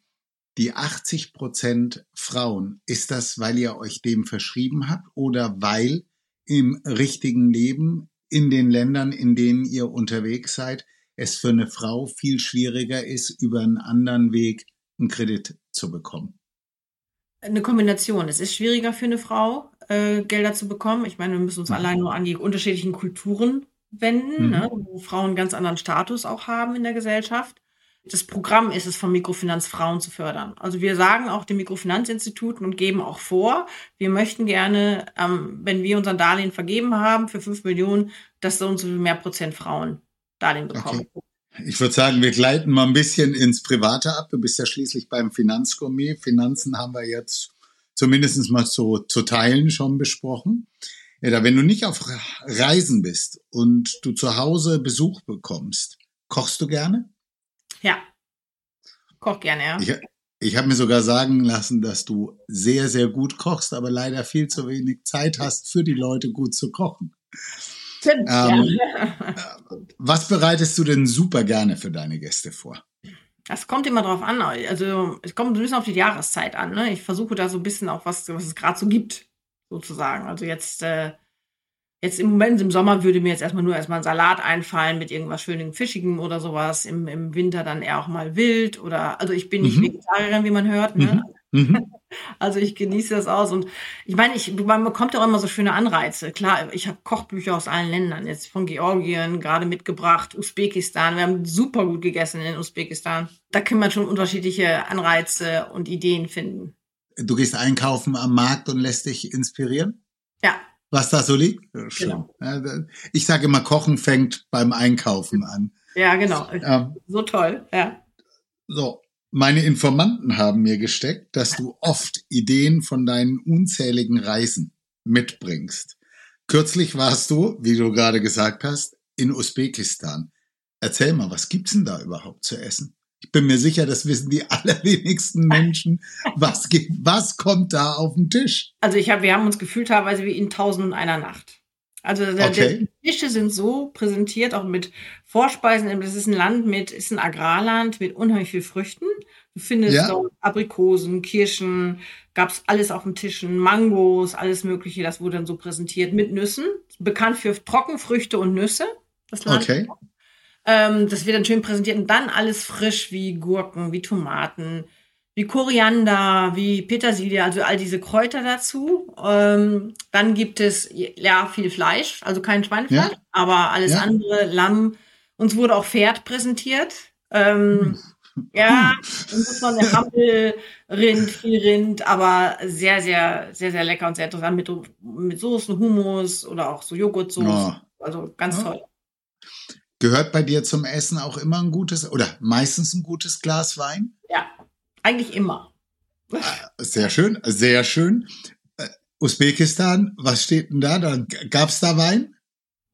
die 80 Prozent Frauen, ist das, weil ihr euch dem verschrieben habt oder weil im richtigen Leben in den Ländern, in denen ihr unterwegs seid, es für eine Frau viel schwieriger ist, über einen anderen Weg einen Kredit zu bekommen? Eine Kombination. Es ist schwieriger für eine Frau, äh, Gelder zu bekommen. Ich meine, wir müssen uns mhm. allein nur an die unterschiedlichen Kulturen wenden, mhm. ne, wo Frauen einen ganz anderen Status auch haben in der Gesellschaft das Programm ist es, von Mikrofinanz Frauen zu fördern. Also wir sagen auch den Mikrofinanzinstituten und geben auch vor, wir möchten gerne, ähm, wenn wir unseren Darlehen vergeben haben für fünf Millionen, dass so und so viel mehr Prozent Frauen Darlehen bekommen. Okay. Ich würde sagen, wir gleiten mal ein bisschen ins Private ab. Du bist ja schließlich beim Finanzgourmet. Finanzen haben wir jetzt zumindest mal zu, zu Teilen schon besprochen. Ja, wenn du nicht auf Reisen bist und du zu Hause Besuch bekommst, kochst du gerne? Ja. Koch gerne, ja. Ich, ich habe mir sogar sagen lassen, dass du sehr, sehr gut kochst, aber leider viel zu wenig Zeit hast, für die Leute gut zu kochen. Stimmt, ähm, ja. (laughs) was bereitest du denn super gerne für deine Gäste vor? Das kommt immer drauf an. Also es kommt ein bisschen auf die Jahreszeit an. Ne? Ich versuche da so ein bisschen auch was, was es gerade so gibt, sozusagen. Also jetzt äh, Jetzt im Moment, im Sommer würde mir jetzt erstmal nur erstmal ein Salat einfallen mit irgendwas schönem Fischigem oder sowas. Im, Im Winter dann eher auch mal wild oder, also ich bin nicht mhm. Vegetarierin, wie man hört, ne? Mhm. Mhm. (laughs) Also ich genieße das aus und ich meine, ich, man bekommt auch immer so schöne Anreize. Klar, ich habe Kochbücher aus allen Ländern, jetzt von Georgien gerade mitgebracht, Usbekistan. Wir haben super gut gegessen in Usbekistan. Da kann man schon unterschiedliche Anreize und Ideen finden. Du gehst einkaufen am Markt und lässt dich inspirieren? Ja, was da so liegt. Genau. Ich sage immer, Kochen fängt beim Einkaufen an. Ja, genau. Ähm, so toll, ja. So, meine Informanten haben mir gesteckt, dass du oft Ideen von deinen unzähligen Reisen mitbringst. Kürzlich warst du, wie du gerade gesagt hast, in Usbekistan. Erzähl mal, was gibt's denn da überhaupt zu essen? Ich bin mir sicher, das wissen die (laughs) allerwenigsten Menschen. Was, geht, was kommt da auf den Tisch? Also ich hab, wir haben uns gefühlt teilweise wie in Tausend und einer Nacht. Also okay. die Tische sind so präsentiert, auch mit Vorspeisen. Das ist ein Land mit, ist ein Agrarland mit unheimlich viel Früchten. Du findest ja. dort Aprikosen, Kirschen, gab's alles auf den Tischen, Mangos, alles Mögliche. Das wurde dann so präsentiert mit Nüssen. Bekannt für Trockenfrüchte und Nüsse. Das Land. Okay. Ähm, das wird dann schön präsentiert und dann alles frisch wie Gurken, wie Tomaten, wie Koriander, wie Petersilie, also all diese Kräuter dazu. Ähm, dann gibt es ja viel Fleisch, also kein Schweinefleisch, ja. aber alles ja. andere, Lamm. Uns wurde auch Pferd präsentiert. Ähm, hm. (laughs) Ja, dann muss man eine Hampel, Rind, viel Rind, aber sehr, sehr, sehr, sehr lecker und sehr interessant mit, mit Soßen, Hummus oder auch so Joghurtsoße. Ja. Also ganz toll. Gehört bei dir zum Essen auch immer ein gutes oder meistens ein gutes Glas Wein? Ja, eigentlich immer. Sehr schön, sehr schön. Äh, Usbekistan, was steht denn da? da Gab es da Wein?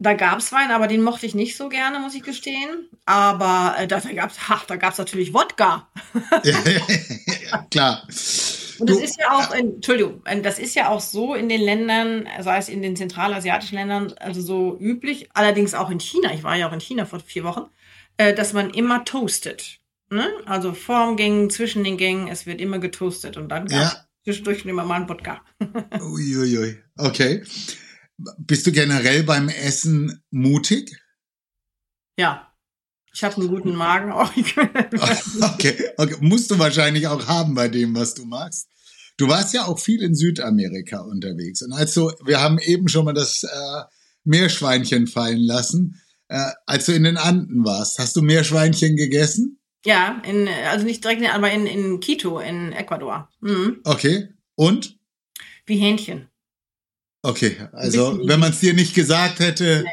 Da gab's Wein, aber den mochte ich nicht so gerne, muss ich gestehen. Aber äh, da, da gab's, ach, da gab's natürlich Wodka. ja, klar. Und das ist ja auch, Entschuldigung, äh, das ist ja auch so in den Ländern, sei es in den zentralasiatischen Ländern, also so üblich, allerdings auch in China, ich war ja auch in China vor vier Wochen, äh, dass man immer toastet. Ne? Also vorm Gängen, zwischen den Gängen, es wird immer getoastet und dann Ja. zwischendurch immer mal ein Wodka. (laughs) Uiuiui. Okay. Bist du generell beim Essen mutig? Ja. Ich habe einen guten Magen auch. (laughs) (laughs) Okay, okay. Musst du wahrscheinlich auch haben bei dem, was du machst. Du warst ja auch viel in Südamerika unterwegs. Und als du, wir haben eben schon mal das äh, Meerschweinchen fallen lassen. Äh, als du in den Anden warst, hast du Meerschweinchen gegessen? Ja, in, also nicht direkt, in- aber in, in Quito, in Ecuador. Mhm. Okay. Und? Wie Hähnchen. Okay, also wenn man es dir nicht gesagt hätte,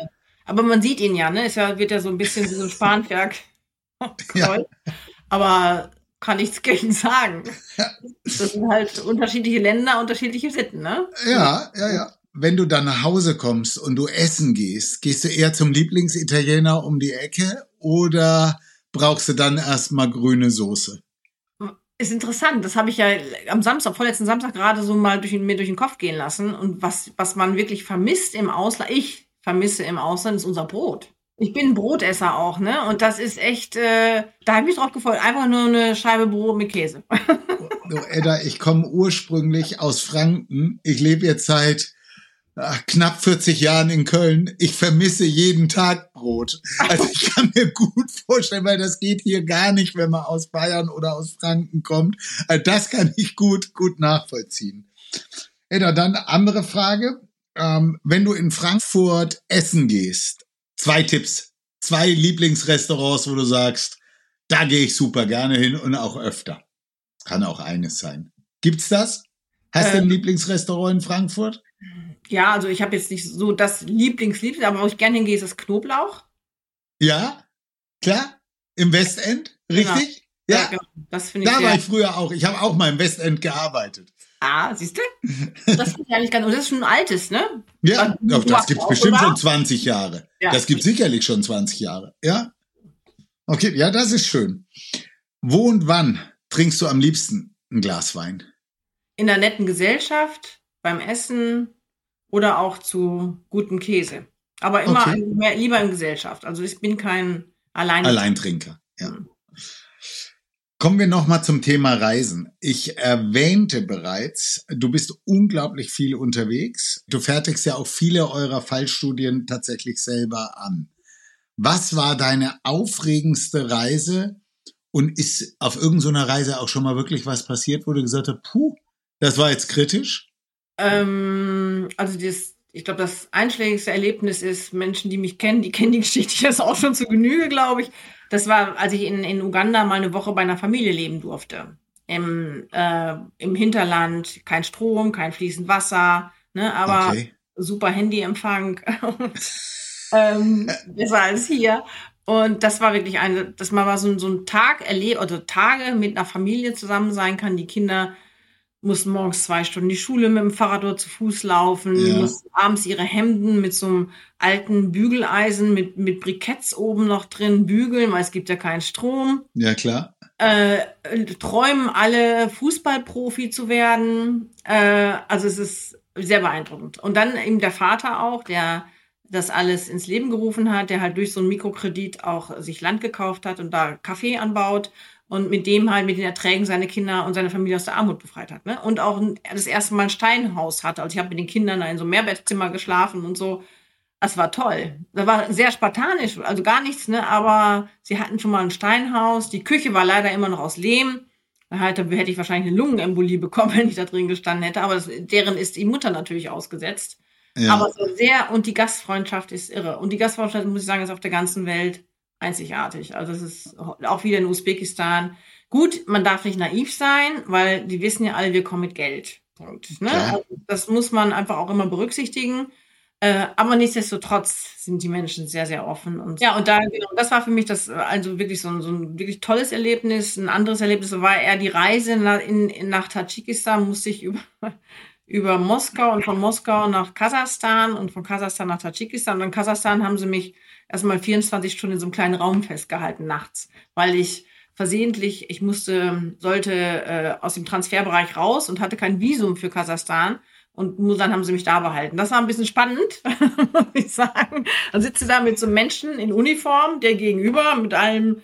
Aber man sieht ihn ja, ne? Ist ja, wird ja so ein bisschen wie so ein Spanferk. (laughs) Ja. Aber kann nichts gegen sagen. Das sind halt unterschiedliche Länder, unterschiedliche Sitten, ne? ja, ja, ja. Wenn du dann nach Hause kommst und du essen gehst, gehst du eher zum Lieblingsitaliener um die Ecke oder brauchst du dann erstmal grüne Soße? Ist interessant. Das habe ich ja am Samstag, vorletzten Samstag gerade so mal durch, den- mir durch den Kopf gehen lassen. Und was, was man wirklich vermisst im Ausland, ich vermisse im Ausland, ist unser Brot. Ich bin Brotesser auch, ne? Und das ist echt, äh, da habe ich mich drauf gefreut. Einfach nur eine Scheibe Brot mit Käse. Du, (laughs) Edda, ich komme ursprünglich aus Franken. Ich lebe jetzt seit ach, knapp 40 Jahren in Köln. Ich vermisse jeden Tag Brot. Also ich kann mir gut vorstellen, weil das geht hier gar nicht, wenn man aus Bayern oder aus Franken kommt. Also das kann ich gut, gut nachvollziehen. Edda, dann andere Frage. Ähm, wenn du in Frankfurt essen gehst, zwei Tipps, zwei Lieblingsrestaurants, wo du sagst, da gehe ich super gerne hin und auch öfter. Kann auch eines sein. Gibt's das? Hast du ein Ähm. Lieblingsrestaurant in Frankfurt? Ja, also ich habe jetzt nicht so das Lieblingsliebste, aber wo ich gerne hingehe, ist das Knoblauch. Ja, klar. Im Westend, richtig? Ja, genau. Das finde ich da war ich früher auch. Ich habe auch mal im Westend gearbeitet. ah, siehst du? (laughs) Das finde ich eigentlich ganz. Und das ist schon ein altes, ne? Ja, doch, das gibt's auch, bestimmt schon 20 Jahre. Ja. Das gibt's sicherlich schon 20 Jahre. Ja. Okay, ja, das ist schön. Wo und wann trinkst du am liebsten ein Glas Wein? In der netten Gesellschaft, beim Essen oder auch zu gutem Käse. Aber immer Okay. mehr, lieber in Gesellschaft. Also ich bin kein Allein. Alleintrinker. Ja. Mhm. Kommen wir nochmal zum Thema Reisen. Ich erwähnte bereits, du bist unglaublich viel unterwegs. Du fertigst ja auch viele eurer Fallstudien tatsächlich selber an. Was war deine aufregendste Reise? Und ist auf irgendeiner Reise auch schon mal wirklich was passiert, wo du gesagt hast, puh, das war jetzt kritisch? Ähm, also das, ich glaube, das einschlägigste Erlebnis ist, Menschen, die mich kennen, die (laughs) kennen die Geschichte jetzt auch schon zu Genüge, glaube ich. Das war, als ich in, in Uganda mal eine Woche bei einer Familie leben durfte. Im, äh, im Hinterland, kein Strom, kein fließend Wasser, ne, aber Okay. super Handyempfang. (laughs) ähm, besser als hier. Und das war wirklich eine, dass man mal so, so einen Tag erlebt, oder Tage mit einer Familie zusammen sein kann. Die Kinder mussten morgens zwei Stunden die Schule mit dem Fahrrad oder zu Fuß laufen, Ja. mussten abends ihre Hemden mit so einem alten Bügeleisen mit, mit Briketts oben noch drin bügeln, weil es gibt ja keinen Strom Ja, klar. äh, träumen alle Fußballprofi zu werden. Äh, also es ist sehr beeindruckend. Und dann eben der Vater auch, der das alles ins Leben gerufen hat, der halt durch so einen Mikrokredit auch sich Land gekauft hat und da Kaffee anbaut und mit dem halt mit den Erträgen seine Kinder und seine Familie aus der Armut befreit hat. Ne? Und auch das erste Mal ein Steinhaus hatte. Also ich habe mit den Kindern in so einem Mehrbettzimmer geschlafen und so. Das war toll. Das war sehr spartanisch, also gar nichts, ne? Aber sie hatten schon mal ein Steinhaus. Die Küche war leider immer noch aus Lehm. Da halt, hätte ich wahrscheinlich eine Lungenembolie bekommen, (laughs) wenn ich da drin gestanden hätte. Aber das, deren ist die Mutter natürlich ausgesetzt. Ja. Aber so sehr, und die Gastfreundschaft ist irre. Und die Gastfreundschaft, muss ich sagen, ist auf der ganzen Welt einzigartig. Also es ist auch wieder in Usbekistan. Gut, man darf nicht naiv sein, weil die wissen ja alle, wir kommen mit Geld. Punkt. Ne? Also das muss man einfach auch immer berücksichtigen. Äh, aber nichtsdestotrotz sind die Menschen sehr, sehr offen. Und ja, und da, genau, das war für mich das, also wirklich so ein, so ein wirklich tolles Erlebnis. Ein anderes Erlebnis war eher die Reise nach, in, in, nach Tadschikistan, musste ich über, (laughs) über Moskau und von Moskau nach Kasachstan und von Kasachstan nach Tadschikistan. Und in Kasachstan haben sie mich erstmal 24 Stunden in so einem kleinen Raum festgehalten nachts, weil ich versehentlich, ich musste, sollte äh, aus dem Transferbereich raus und hatte kein Visum für Kasachstan. Und nur dann haben sie mich da behalten. Das war ein bisschen spannend, (laughs) muss ich sagen. Dann sitzt du da mit so einem Menschen in Uniform, der gegenüber mit allem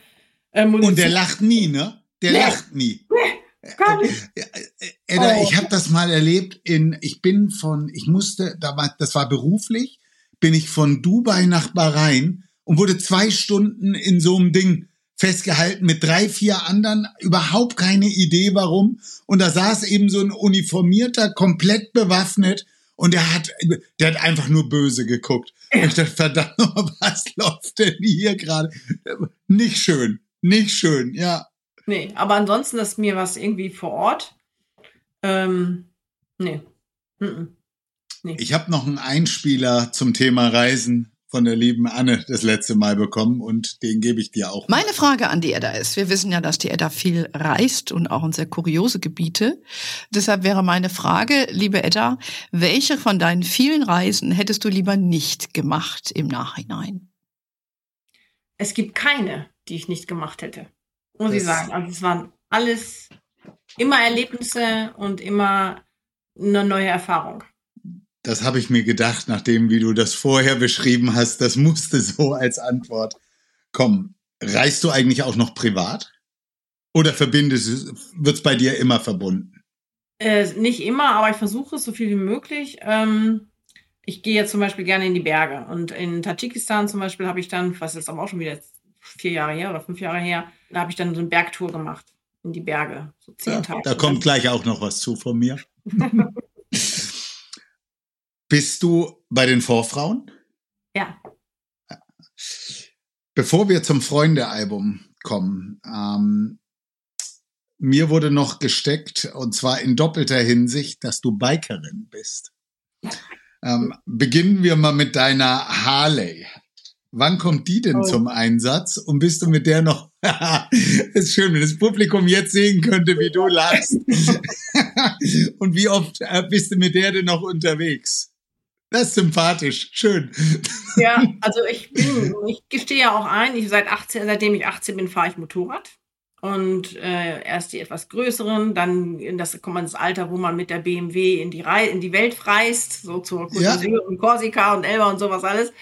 äh, Und der lacht nie, ne? Der nee. lacht nie. Nee. Gar nicht. Äh, äh, Edda, oh. ich habe das mal erlebt in, ich bin von, ich musste, das war beruflich, bin ich von Dubai nach Bahrain und wurde zwei Stunden in so einem Ding festgehalten mit drei, vier anderen, überhaupt keine Idee warum. Und da saß eben so ein uniformierter, komplett bewaffnet und der hat, der hat einfach nur böse geguckt. Und ich dachte, verdammt, was (laughs) läuft denn hier gerade? Nicht schön, nicht schön, ja. Nee, aber ansonsten ist mir was irgendwie vor Ort. Ähm, nee. Mm -mm. Nee. Ich habe noch einen Einspieler zum Thema Reisen von der lieben Anne das letzte Mal bekommen und den gebe ich dir auch. Meine Frage an die Edda ist, wir wissen ja, dass die Edda viel reist und auch in sehr kuriose Gebiete. Deshalb wäre meine Frage, liebe Edda, welche von deinen vielen Reisen hättest du lieber nicht gemacht im Nachhinein? Es gibt keine, die ich nicht gemacht hätte, muss das ich sagen. Also es waren alles immer Erlebnisse und immer eine neue Erfahrung. Das habe ich mir gedacht, nachdem, wie du das vorher beschrieben hast, das musste so als Antwort kommen. Reist du eigentlich auch noch privat? Oder verbindest wird es bei dir immer verbunden? Äh, nicht immer, aber ich versuche es so viel wie möglich. Ähm, ich gehe jetzt zum Beispiel gerne in die Berge. Und in Tadschikistan zum Beispiel habe ich dann, was ist aber auch schon wieder vier Jahre her oder fünf Jahre her, da habe ich dann so eine Bergtour gemacht in die Berge. So zehn ja, Tage. Da kommt gleich auch noch was zu von mir. (laughs) Bist du bei den Vorfrauen? Ja. Bevor wir zum Freunde-Album kommen, ähm, mir wurde noch gesteckt, und zwar in doppelter Hinsicht, dass du Bikerin bist. Ähm, beginnen wir mal mit deiner Harley. Wann kommt die denn oh. zum Einsatz? Und bist du mit der noch? (laughs) ist schön, wenn das Publikum jetzt sehen könnte, wie du lachst. (laughs) (laughs) und wie oft äh, bist du mit der denn noch unterwegs? Das ist sympathisch. Schön. Ja, (laughs) also ich bin, ich gestehe ja auch ein, ich seit 18, seitdem ich 18 bin, fahre ich Motorrad. Und äh, erst die etwas größeren, dann in das kommt man ins Alter, wo man mit der BMW in die, Re in die Welt reist, so zur ja. und Korsika und Elba und sowas alles.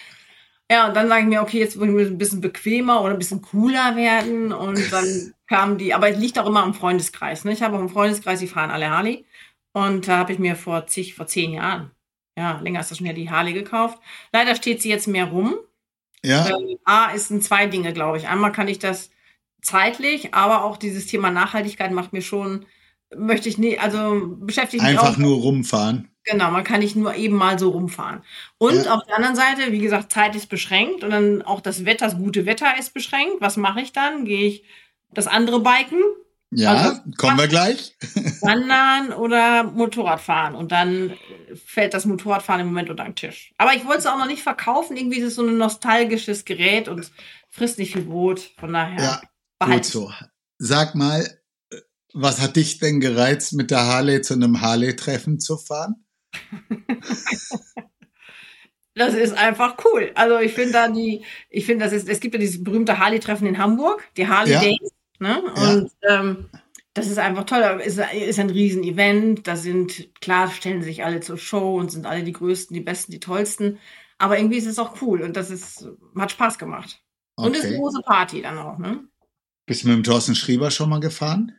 Ja, und dann sage ich mir, okay, jetzt will ich ein bisschen bequemer oder ein bisschen cooler werden. Und dann (laughs) kam die, aber es liegt auch immer am Freundeskreis. Ne? Ich habe auch einen Freundeskreis, die fahren alle Harley. Und da habe ich mir vor zig, vor zehn Jahren ja, länger ist das schon ja die Harley gekauft. Leider steht sie jetzt mehr rum. Ja. Ähm, A ist ein zwei Dinge, glaube ich. Einmal kann ich das zeitlich, aber auch dieses Thema Nachhaltigkeit macht mir schon, möchte ich nicht, also beschäftigt mich Einfach auch, nur rumfahren. Genau, man kann nicht nur eben mal so rumfahren. Und ja. auf der anderen Seite, wie gesagt, Zeit ist beschränkt und dann auch das Wetter, das gute Wetter ist beschränkt. Was mache ich dann? Gehe ich das andere biken? Ja, also, kommen wir gleich. (laughs) Wandern oder Motorradfahren. Und dann fällt das Motorradfahren im Moment unter den Tisch. Aber ich wollte es auch noch nicht verkaufen. Irgendwie ist es so ein nostalgisches Gerät und frisst nicht viel Brot. Von daher. Ja, gut so. Sag mal, was hat dich denn gereizt, mit der Harley zu einem Harley-Treffen zu fahren? (laughs) das ist einfach cool. Also ich finde da die, ich finde, das ist, es gibt ja dieses berühmte Harley-Treffen in Hamburg, die Harley ja. Days. Ne? Und ähm, das ist einfach toll. Es ist, ist ein Riesen-Event. Da sind, klar, stellen sich alle zur Show und sind alle die Größten, die Besten, die Tollsten. Aber irgendwie ist es auch cool und das ist, hat Spaß gemacht. Okay. Und ist eine große Party dann auch, ne? Bist du mit dem Thorsten Schrieber schon mal gefahren?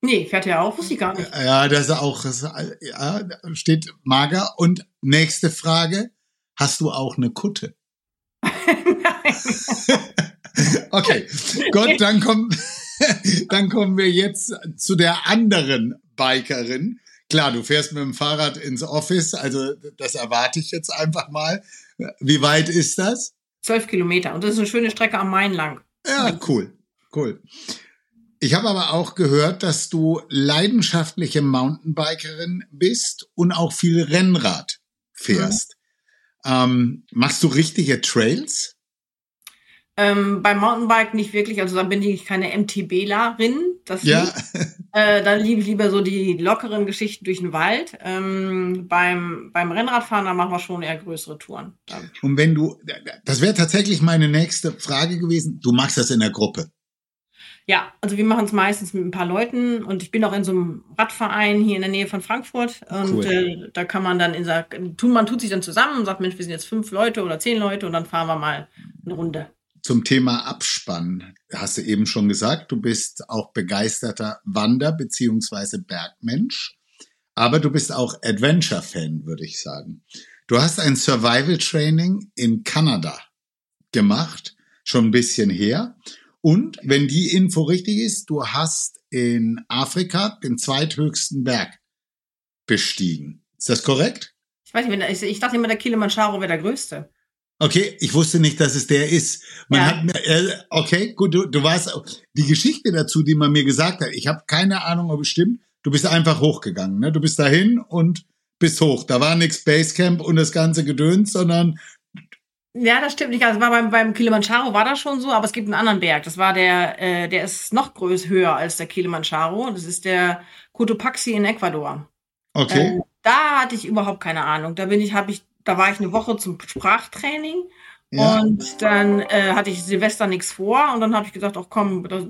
Nee, fährt ja auch, wusste ich gar nicht. Ja, das ist auch, das ja, steht mager. Und nächste Frage, hast du auch eine Kutte? (laughs) Nein. (laughs) okay, Gott, dann kommt, (laughs) dann kommen wir jetzt zu der anderen Bikerin. Klar, du fährst mit dem Fahrrad ins Office, also das erwarte ich jetzt einfach mal. Wie weit ist das? Zwölf Kilometer und das ist eine schöne Strecke am Main lang. Ja, cool, cool. Ich habe aber auch gehört, dass du leidenschaftliche Mountainbikerin bist und auch viel Rennrad fährst. Ähm, machst du richtige Trails? Ähm, beim Mountainbike nicht wirklich, also dann bin ich keine MTBlerin. Das Ja. nicht. Äh, dann liebe ich lieber so die lockeren Geschichten durch den Wald. Ähm, beim, beim Rennradfahren, da machen wir schon eher größere Touren. Dann. Und wenn du, das wäre tatsächlich meine nächste Frage gewesen. Du machst das in der Gruppe. Ja, also wir machen es meistens mit ein paar Leuten und ich bin auch in so einem Radverein hier in der Nähe von Frankfurt und Cool. äh, da kann man dann in der, tun, man tut sich dann zusammen und sagt, Mensch, wir sind jetzt fünf Leute oder zehn Leute und dann fahren wir mal eine Runde. Zum Thema Abspann. Hast du eben schon gesagt, du bist auch begeisterter Wander- beziehungsweise Bergmensch. Aber du bist auch Adventure-Fan, würde ich sagen. Du hast ein Survival-Training in Kanada gemacht, schon ein bisschen her. Und wenn die Info richtig ist, du hast in Afrika den zweithöchsten Berg bestiegen. Ist das korrekt? Ich weiß nicht, ich dachte immer, der Kilimanjaro wäre der größte. Okay, ich wusste nicht, dass es der ist. Man Ja. hat mir, äh, okay, gut, du, du auch die Geschichte dazu, die man mir gesagt hat. Ich habe keine Ahnung, ob es stimmt. Du bist einfach hochgegangen, ne? Du bist dahin und bist hoch. Da war nix Basecamp und das ganze Gedöns, sondern Ja, das stimmt nicht. Also war beim, beim Kilimanjaro war das schon so, aber es gibt einen anderen Berg. Das war der, äh, der ist noch größer höher als der Kilimanjaro. Das ist der Cotopaxi in Ecuador. okay. Ähm, da hatte ich überhaupt keine Ahnung. Da bin ich, habe ich, da war ich eine Woche zum Sprachtraining ja. und dann äh, hatte ich Silvester nichts vor und dann habe ich gesagt, ach komm, da,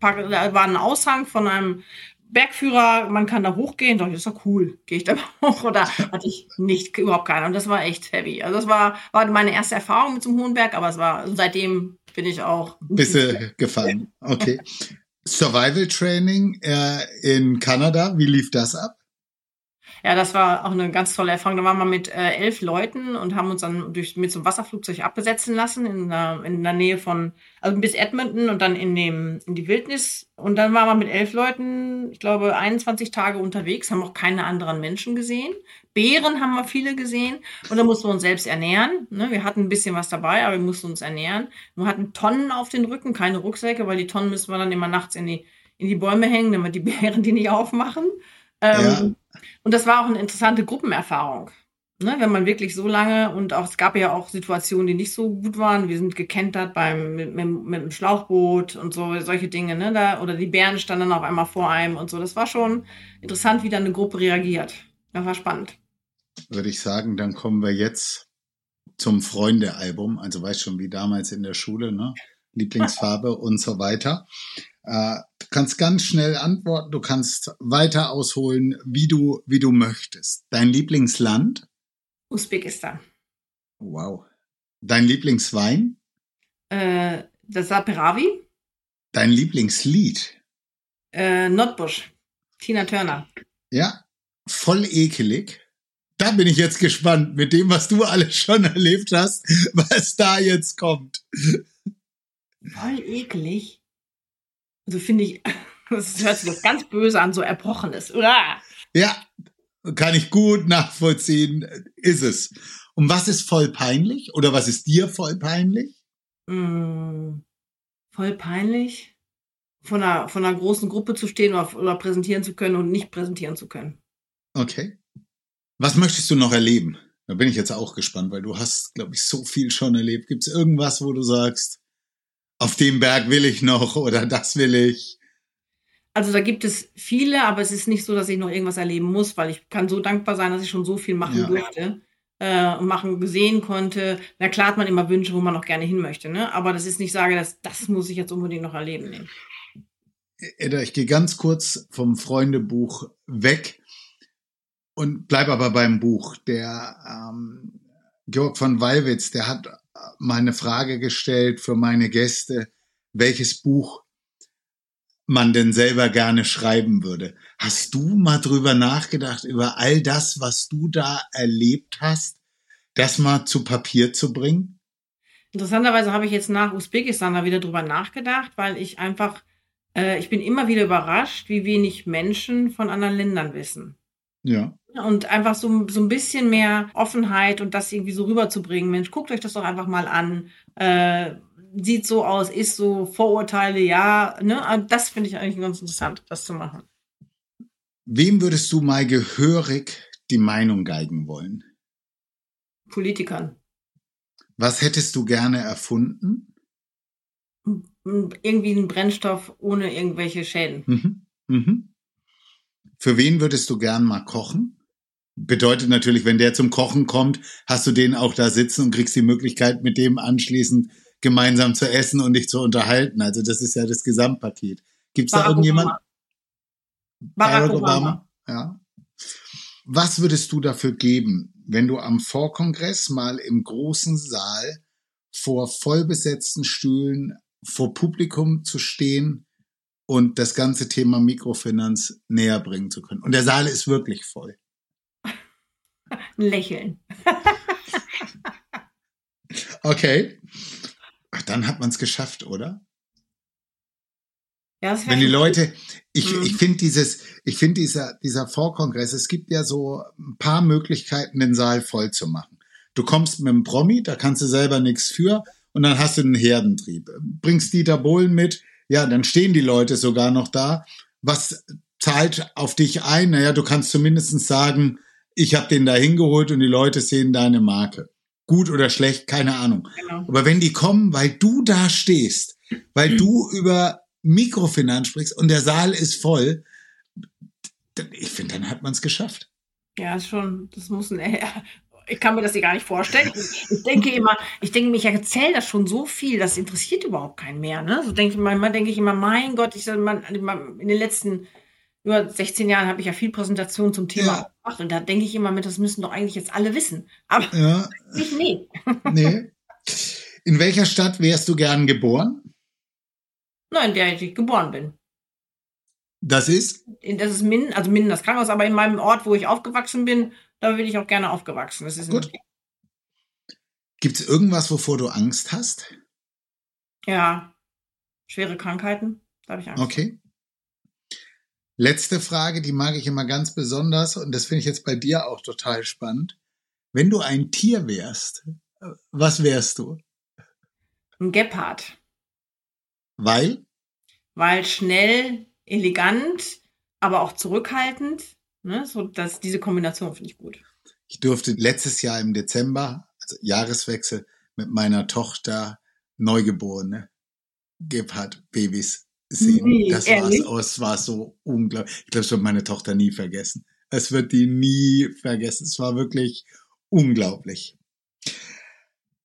da war ein Aushang von einem Bergführer, man kann da hochgehen. Da dachte ich, das ist doch cool. Gehe ich da (laughs) hoch oder hatte ich nicht überhaupt keine. Und das war echt heavy. Also das war, war meine erste Erfahrung mit so einem hohen Berg, aber es war seitdem bin ich auch. Du gefallen. Okay. Survival Training äh, in Kanada, wie lief das ab? Ja, das war auch eine ganz tolle Erfahrung. Da waren wir mit äh, elf Leuten und haben uns dann durch, mit so einem Wasserflugzeug abbesetzen lassen in der, in der Nähe von, also bis Edmonton und dann in, dem, in die Wildnis. Und dann waren wir mit elf Leuten, ich glaube, 21 Tage unterwegs, haben auch keine anderen Menschen gesehen. Bären haben wir viele gesehen und dann mussten wir uns selbst ernähren. Ne? Wir hatten ein bisschen was dabei, aber wir mussten uns ernähren. Wir hatten Tonnen auf den Rücken, keine Rucksäcke, weil die Tonnen müssen wir dann immer nachts in die, in die Bäume hängen, damit die Bären die nicht aufmachen. Ähm, Und das war auch eine interessante Gruppenerfahrung. Ne, wenn man wirklich so lange und auch es gab ja auch Situationen, die nicht so gut waren. Wir sind gekentert beim mit, mit, mit dem Schlauchboot und so solche Dinge, ne? Da, oder die Bären standen auf einmal vor einem und so. Das war schon interessant, wie dann eine Gruppe reagiert. Das war spannend. würde ich sagen, dann kommen wir jetzt zum Freunde-Album. Also weißt schon, wie damals in der Schule, ne? Lieblingsfarbe und so weiter. Äh, du kannst ganz schnell antworten, du kannst weiter ausholen, wie du, wie du möchtest. Dein Lieblingsland? Usbekistan. Wow. Dein Lieblingswein? Äh, das war Peravi. Dein Lieblingslied? Äh, Notbush. Tina Turner. Ja, voll ekelig. Da bin ich jetzt gespannt mit dem, was du alles schon erlebt hast, (laughs) was da jetzt kommt. Voll eklig. Also finde ich, (laughs) das hört sich jetzt ganz böse an, so erbrochenes. Uah. Ja, kann ich gut nachvollziehen, ist es. Und was ist voll peinlich? Oder was ist dir voll peinlich? Mm, voll peinlich, von einer, von einer großen Gruppe zu stehen oder, oder präsentieren zu können und nicht präsentieren zu können. Okay. Was möchtest du noch erleben? Da bin ich jetzt auch gespannt, weil du hast, glaube ich, so viel schon erlebt. Gibt es irgendwas, wo du sagst, auf dem Berg will ich noch oder das will ich? Also da gibt es viele, aber es ist nicht so, dass ich noch irgendwas erleben muss, weil ich kann so dankbar sein, dass ich schon so viel machen Ja. durfte äh, und machen gesehen konnte. Na klar hat man immer Wünsche, wo man noch gerne hin möchte, ne? Aber das ist nicht sage, dass das muss ich jetzt unbedingt noch erleben. Nee. Edda, ich gehe ganz kurz vom Freundebuch weg und bleib aber beim Buch. Der ähm, Georg von Wallwitz, der hat mal eine Frage gestellt für meine Gäste, welches Buch man denn selber gerne schreiben würde. Hast du mal drüber nachgedacht, über all das, was du da erlebt hast, das mal zu Papier zu bringen? Interessanterweise habe ich jetzt nach Usbekistan da wieder drüber nachgedacht, weil ich einfach, äh, ich bin immer wieder überrascht, wie wenig Menschen von anderen Ländern wissen. Ja. Und einfach so, so ein bisschen mehr Offenheit und das irgendwie so rüberzubringen. Mensch, guckt euch das doch einfach mal an. Äh, sieht so aus, ist so, Vorurteile, ja. Ne? Und Das finde ich eigentlich ganz interessant, das zu machen. Wem würdest du mal gehörig die Meinung geigen wollen? Politikern. Was hättest du gerne erfunden? Irgendwie ein Brennstoff ohne irgendwelche Schäden. Mhm. Mhm. Für wen würdest du gern mal kochen? Bedeutet natürlich, wenn der zum Kochen kommt, hast du den auch da sitzen und kriegst die Möglichkeit, mit dem anschließend gemeinsam zu essen und dich zu unterhalten. Also das ist ja das Gesamtpaket. Gibt es da irgendjemand? Obama. Barack, Barack Obama. Obama. Ja. Was würdest du dafür geben, wenn du am Vorkongress mal im großen Saal vor vollbesetzten Stühlen vor Publikum zu stehen und das ganze Thema Mikrofinanz näher bringen zu können? Und der Saal ist wirklich voll. (laughs) Lächeln. (laughs) okay. Ach, dann hat man es geschafft, oder? Ja, Wenn die Leute, ich, Mhm. ich finde dieses, ich finde dieser, dieser Vorkongress, es gibt ja so ein paar Möglichkeiten, den Saal voll zu machen. Du kommst mit einem Promi, da kannst du selber nichts für und dann hast du einen Herdentrieb. Bringst Dieter Bohlen mit, ja, dann stehen die Leute sogar noch da. Was zahlt auf dich ein? Naja, du kannst zumindest sagen, ich habe den da hingeholt und die Leute sehen deine Marke. Gut oder schlecht, keine Ahnung. Genau. Aber wenn die kommen, weil du da stehst, weil du über Mikrofinanz sprichst und der Saal ist voll, dann- ich finde, dann hat man es geschafft. Ja, schon, das muss ein, (laughs) ich kann mir das hier gar nicht vorstellen. Ich, ich denke immer, ich denke mir, ich erzähle das schon so viel, das interessiert überhaupt keinen mehr. Ne? So denke ich manchmal, denke ich immer, mein Gott, ich, man, in den letzten über 16 Jahren habe ich ja viel Präsentation zum Thema Ja. gemacht und da denke ich immer mit, das müssen doch eigentlich jetzt alle wissen. Aber Ja, nicht, nee. nee. In welcher Stadt wärst du gern geboren? Nein, in der ich geboren bin. Das ist? Das ist Minden, also Minden das Krankenhaus, aber in meinem Ort, wo ich aufgewachsen bin, da bin ich auch gerne aufgewachsen. Das ist Gut. Gibt es irgendwas, wovor du Angst hast? ja schwere Krankheiten. Da habe ich Angst. Okay. Letzte Frage, die mag ich immer ganz besonders und das finde ich jetzt bei dir auch total spannend. Wenn du ein Tier wärst, was wärst du? Ein Gepard. Weil? weil schnell, elegant, aber auch zurückhaltend. Ne? So, dass diese Kombination finde ich gut. Ich durfte letztes Jahr im Dezember, also Jahreswechsel, mit meiner Tochter Neugeborene Gepard-Babys sehen. Nee, das ehrlich? war's, es war so unglaublich. Ich glaube, das wird meine Tochter nie vergessen. Es wird die nie vergessen. Es war wirklich unglaublich.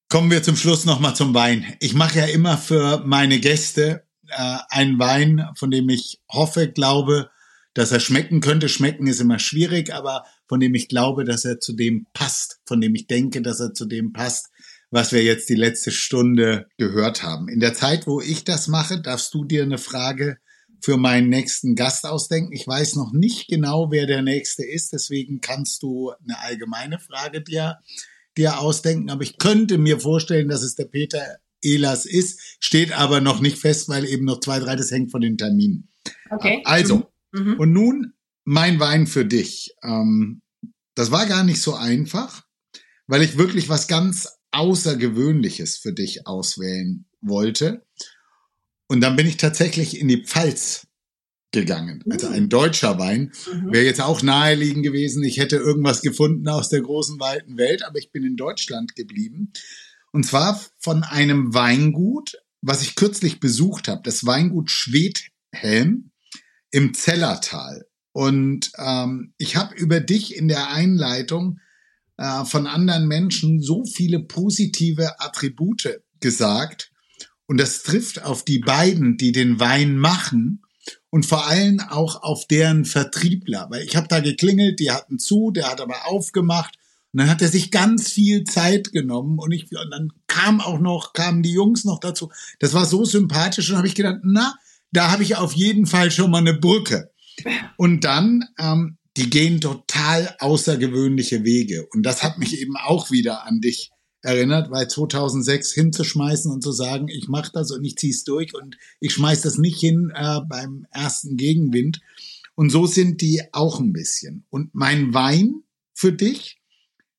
Kommen wir zum Schluss nochmal zum Wein. Ich mache ja immer für meine Gäste äh, einen Wein, von dem ich hoffe, glaube, dass er schmecken könnte. Schmecken ist immer schwierig, aber von dem ich glaube, dass er zu dem passt, von dem ich denke, dass er zu dem passt, was wir jetzt die letzte Stunde gehört haben. In der Zeit, wo ich das mache, darfst du dir eine Frage für meinen nächsten Gast ausdenken. Ich weiß noch nicht genau, wer der nächste ist, deswegen kannst du eine allgemeine Frage dir, dir ausdenken. Aber ich könnte mir vorstellen, dass es der Peter Ehlers ist, steht aber noch nicht fest, weil eben noch zwei, drei, das hängt von den Terminen. Okay. Also, Mhm. und nun mein Wein für dich. Ähm, das war gar nicht so einfach, weil ich wirklich was ganz Außergewöhnliches für dich auswählen wollte. Und dann bin ich tatsächlich in die Pfalz gegangen. Also ein deutscher Wein. Mhm. Wäre jetzt auch naheliegend gewesen. Ich hätte irgendwas gefunden aus der großen, weiten Welt, aber ich bin in Deutschland geblieben. Und zwar von einem Weingut, was ich kürzlich besucht habe. Das Weingut Schwedhelm im Zellertal. Und ähm, ich habe über dich in der Einleitung äh, von anderen Menschen so viele positive Attribute gesagt. Und das trifft auf die beiden, die den Wein machen und vor allem auch auf deren Vertriebler. Weil ich habe da geklingelt, die hatten zu, der hat aber aufgemacht. Und dann hat er sich ganz viel Zeit genommen und ich und dann kam auch noch kamen die Jungs noch dazu. Das war so sympathisch und habe ich gedacht, na, da habe ich auf jeden Fall schon mal eine Brücke. Und dann, ähm, die gehen total außergewöhnliche Wege. Und das hat mich eben auch wieder an dich erinnert, weil 2006 hinzuschmeißen und zu sagen, ich mache das und ich zieh's durch und ich schmeiß das nicht hin äh, beim ersten Gegenwind. Und so sind die auch ein bisschen. Und mein Wein für dich,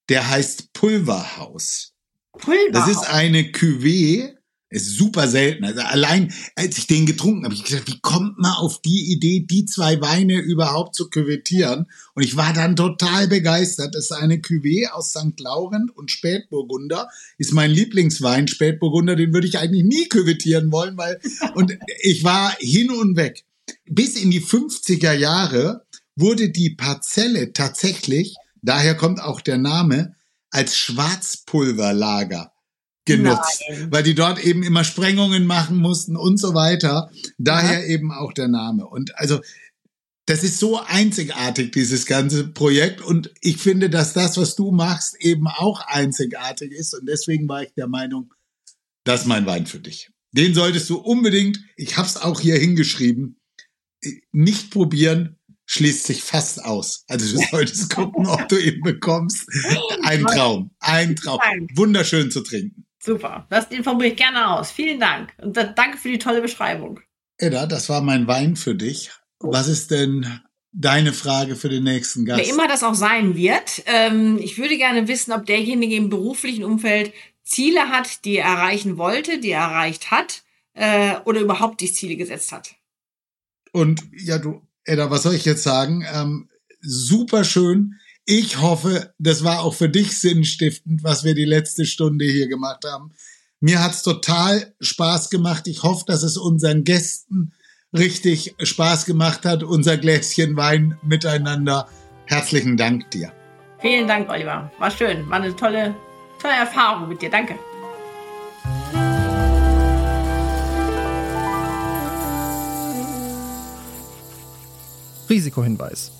der heißt Pulverhaus. Pulver. Das ist eine Cuvée Ist super selten. Also allein, als ich den getrunken habe, ich gesagt, wie kommt man auf die Idee, die zwei Weine überhaupt zu küvettieren? Und ich war dann total begeistert. Das ist eine Cuvée aus St. Laurent und Spätburgunder. Ist mein Lieblingswein, Spätburgunder. Den würde ich eigentlich nie küvettieren wollen, weil, (laughs) und ich war hin und weg. Bis in die 50er Jahre wurde die Parzelle tatsächlich, daher kommt auch der Name, als Schwarzpulverlager genutzt, Nein. weil die dort eben immer Sprengungen machen mussten und so weiter. Daher ja. eben auch der Name. Und also das ist so einzigartig, dieses ganze Projekt. Und ich finde, dass das, was du machst, eben auch einzigartig ist. Und deswegen war ich der Meinung, das ist mein Wein für dich. Den solltest du unbedingt, ich habe es auch hier hingeschrieben, nicht probieren, schließt sich fast aus. Also du solltest (laughs) gucken, ob du ihn bekommst. Ein Traum, ein Traum. Wunderschön zu trinken. Super, das informiere ich gerne aus. Vielen Dank und danke für die tolle Beschreibung. Edda, das war mein Wein für dich. Was ist denn deine Frage für den nächsten Gast? Wer immer das auch sein wird, ähm, ich würde gerne wissen, ob derjenige im beruflichen Umfeld Ziele hat, die er erreichen wollte, die er erreicht hat äh, oder überhaupt die Ziele gesetzt hat. Und ja, du, Edda, was soll ich jetzt sagen? Ähm, super schön. Ich hoffe, das war auch für dich sinnstiftend, was wir die letzte Stunde hier gemacht haben. Mir hat's total Spaß gemacht. Ich hoffe, dass es unseren Gästen richtig Spaß gemacht hat, unser Gläschen Wein miteinander. Herzlichen Dank dir. Vielen Dank, Oliver. War schön. War eine tolle, tolle Erfahrung mit dir. Danke. Risikohinweis.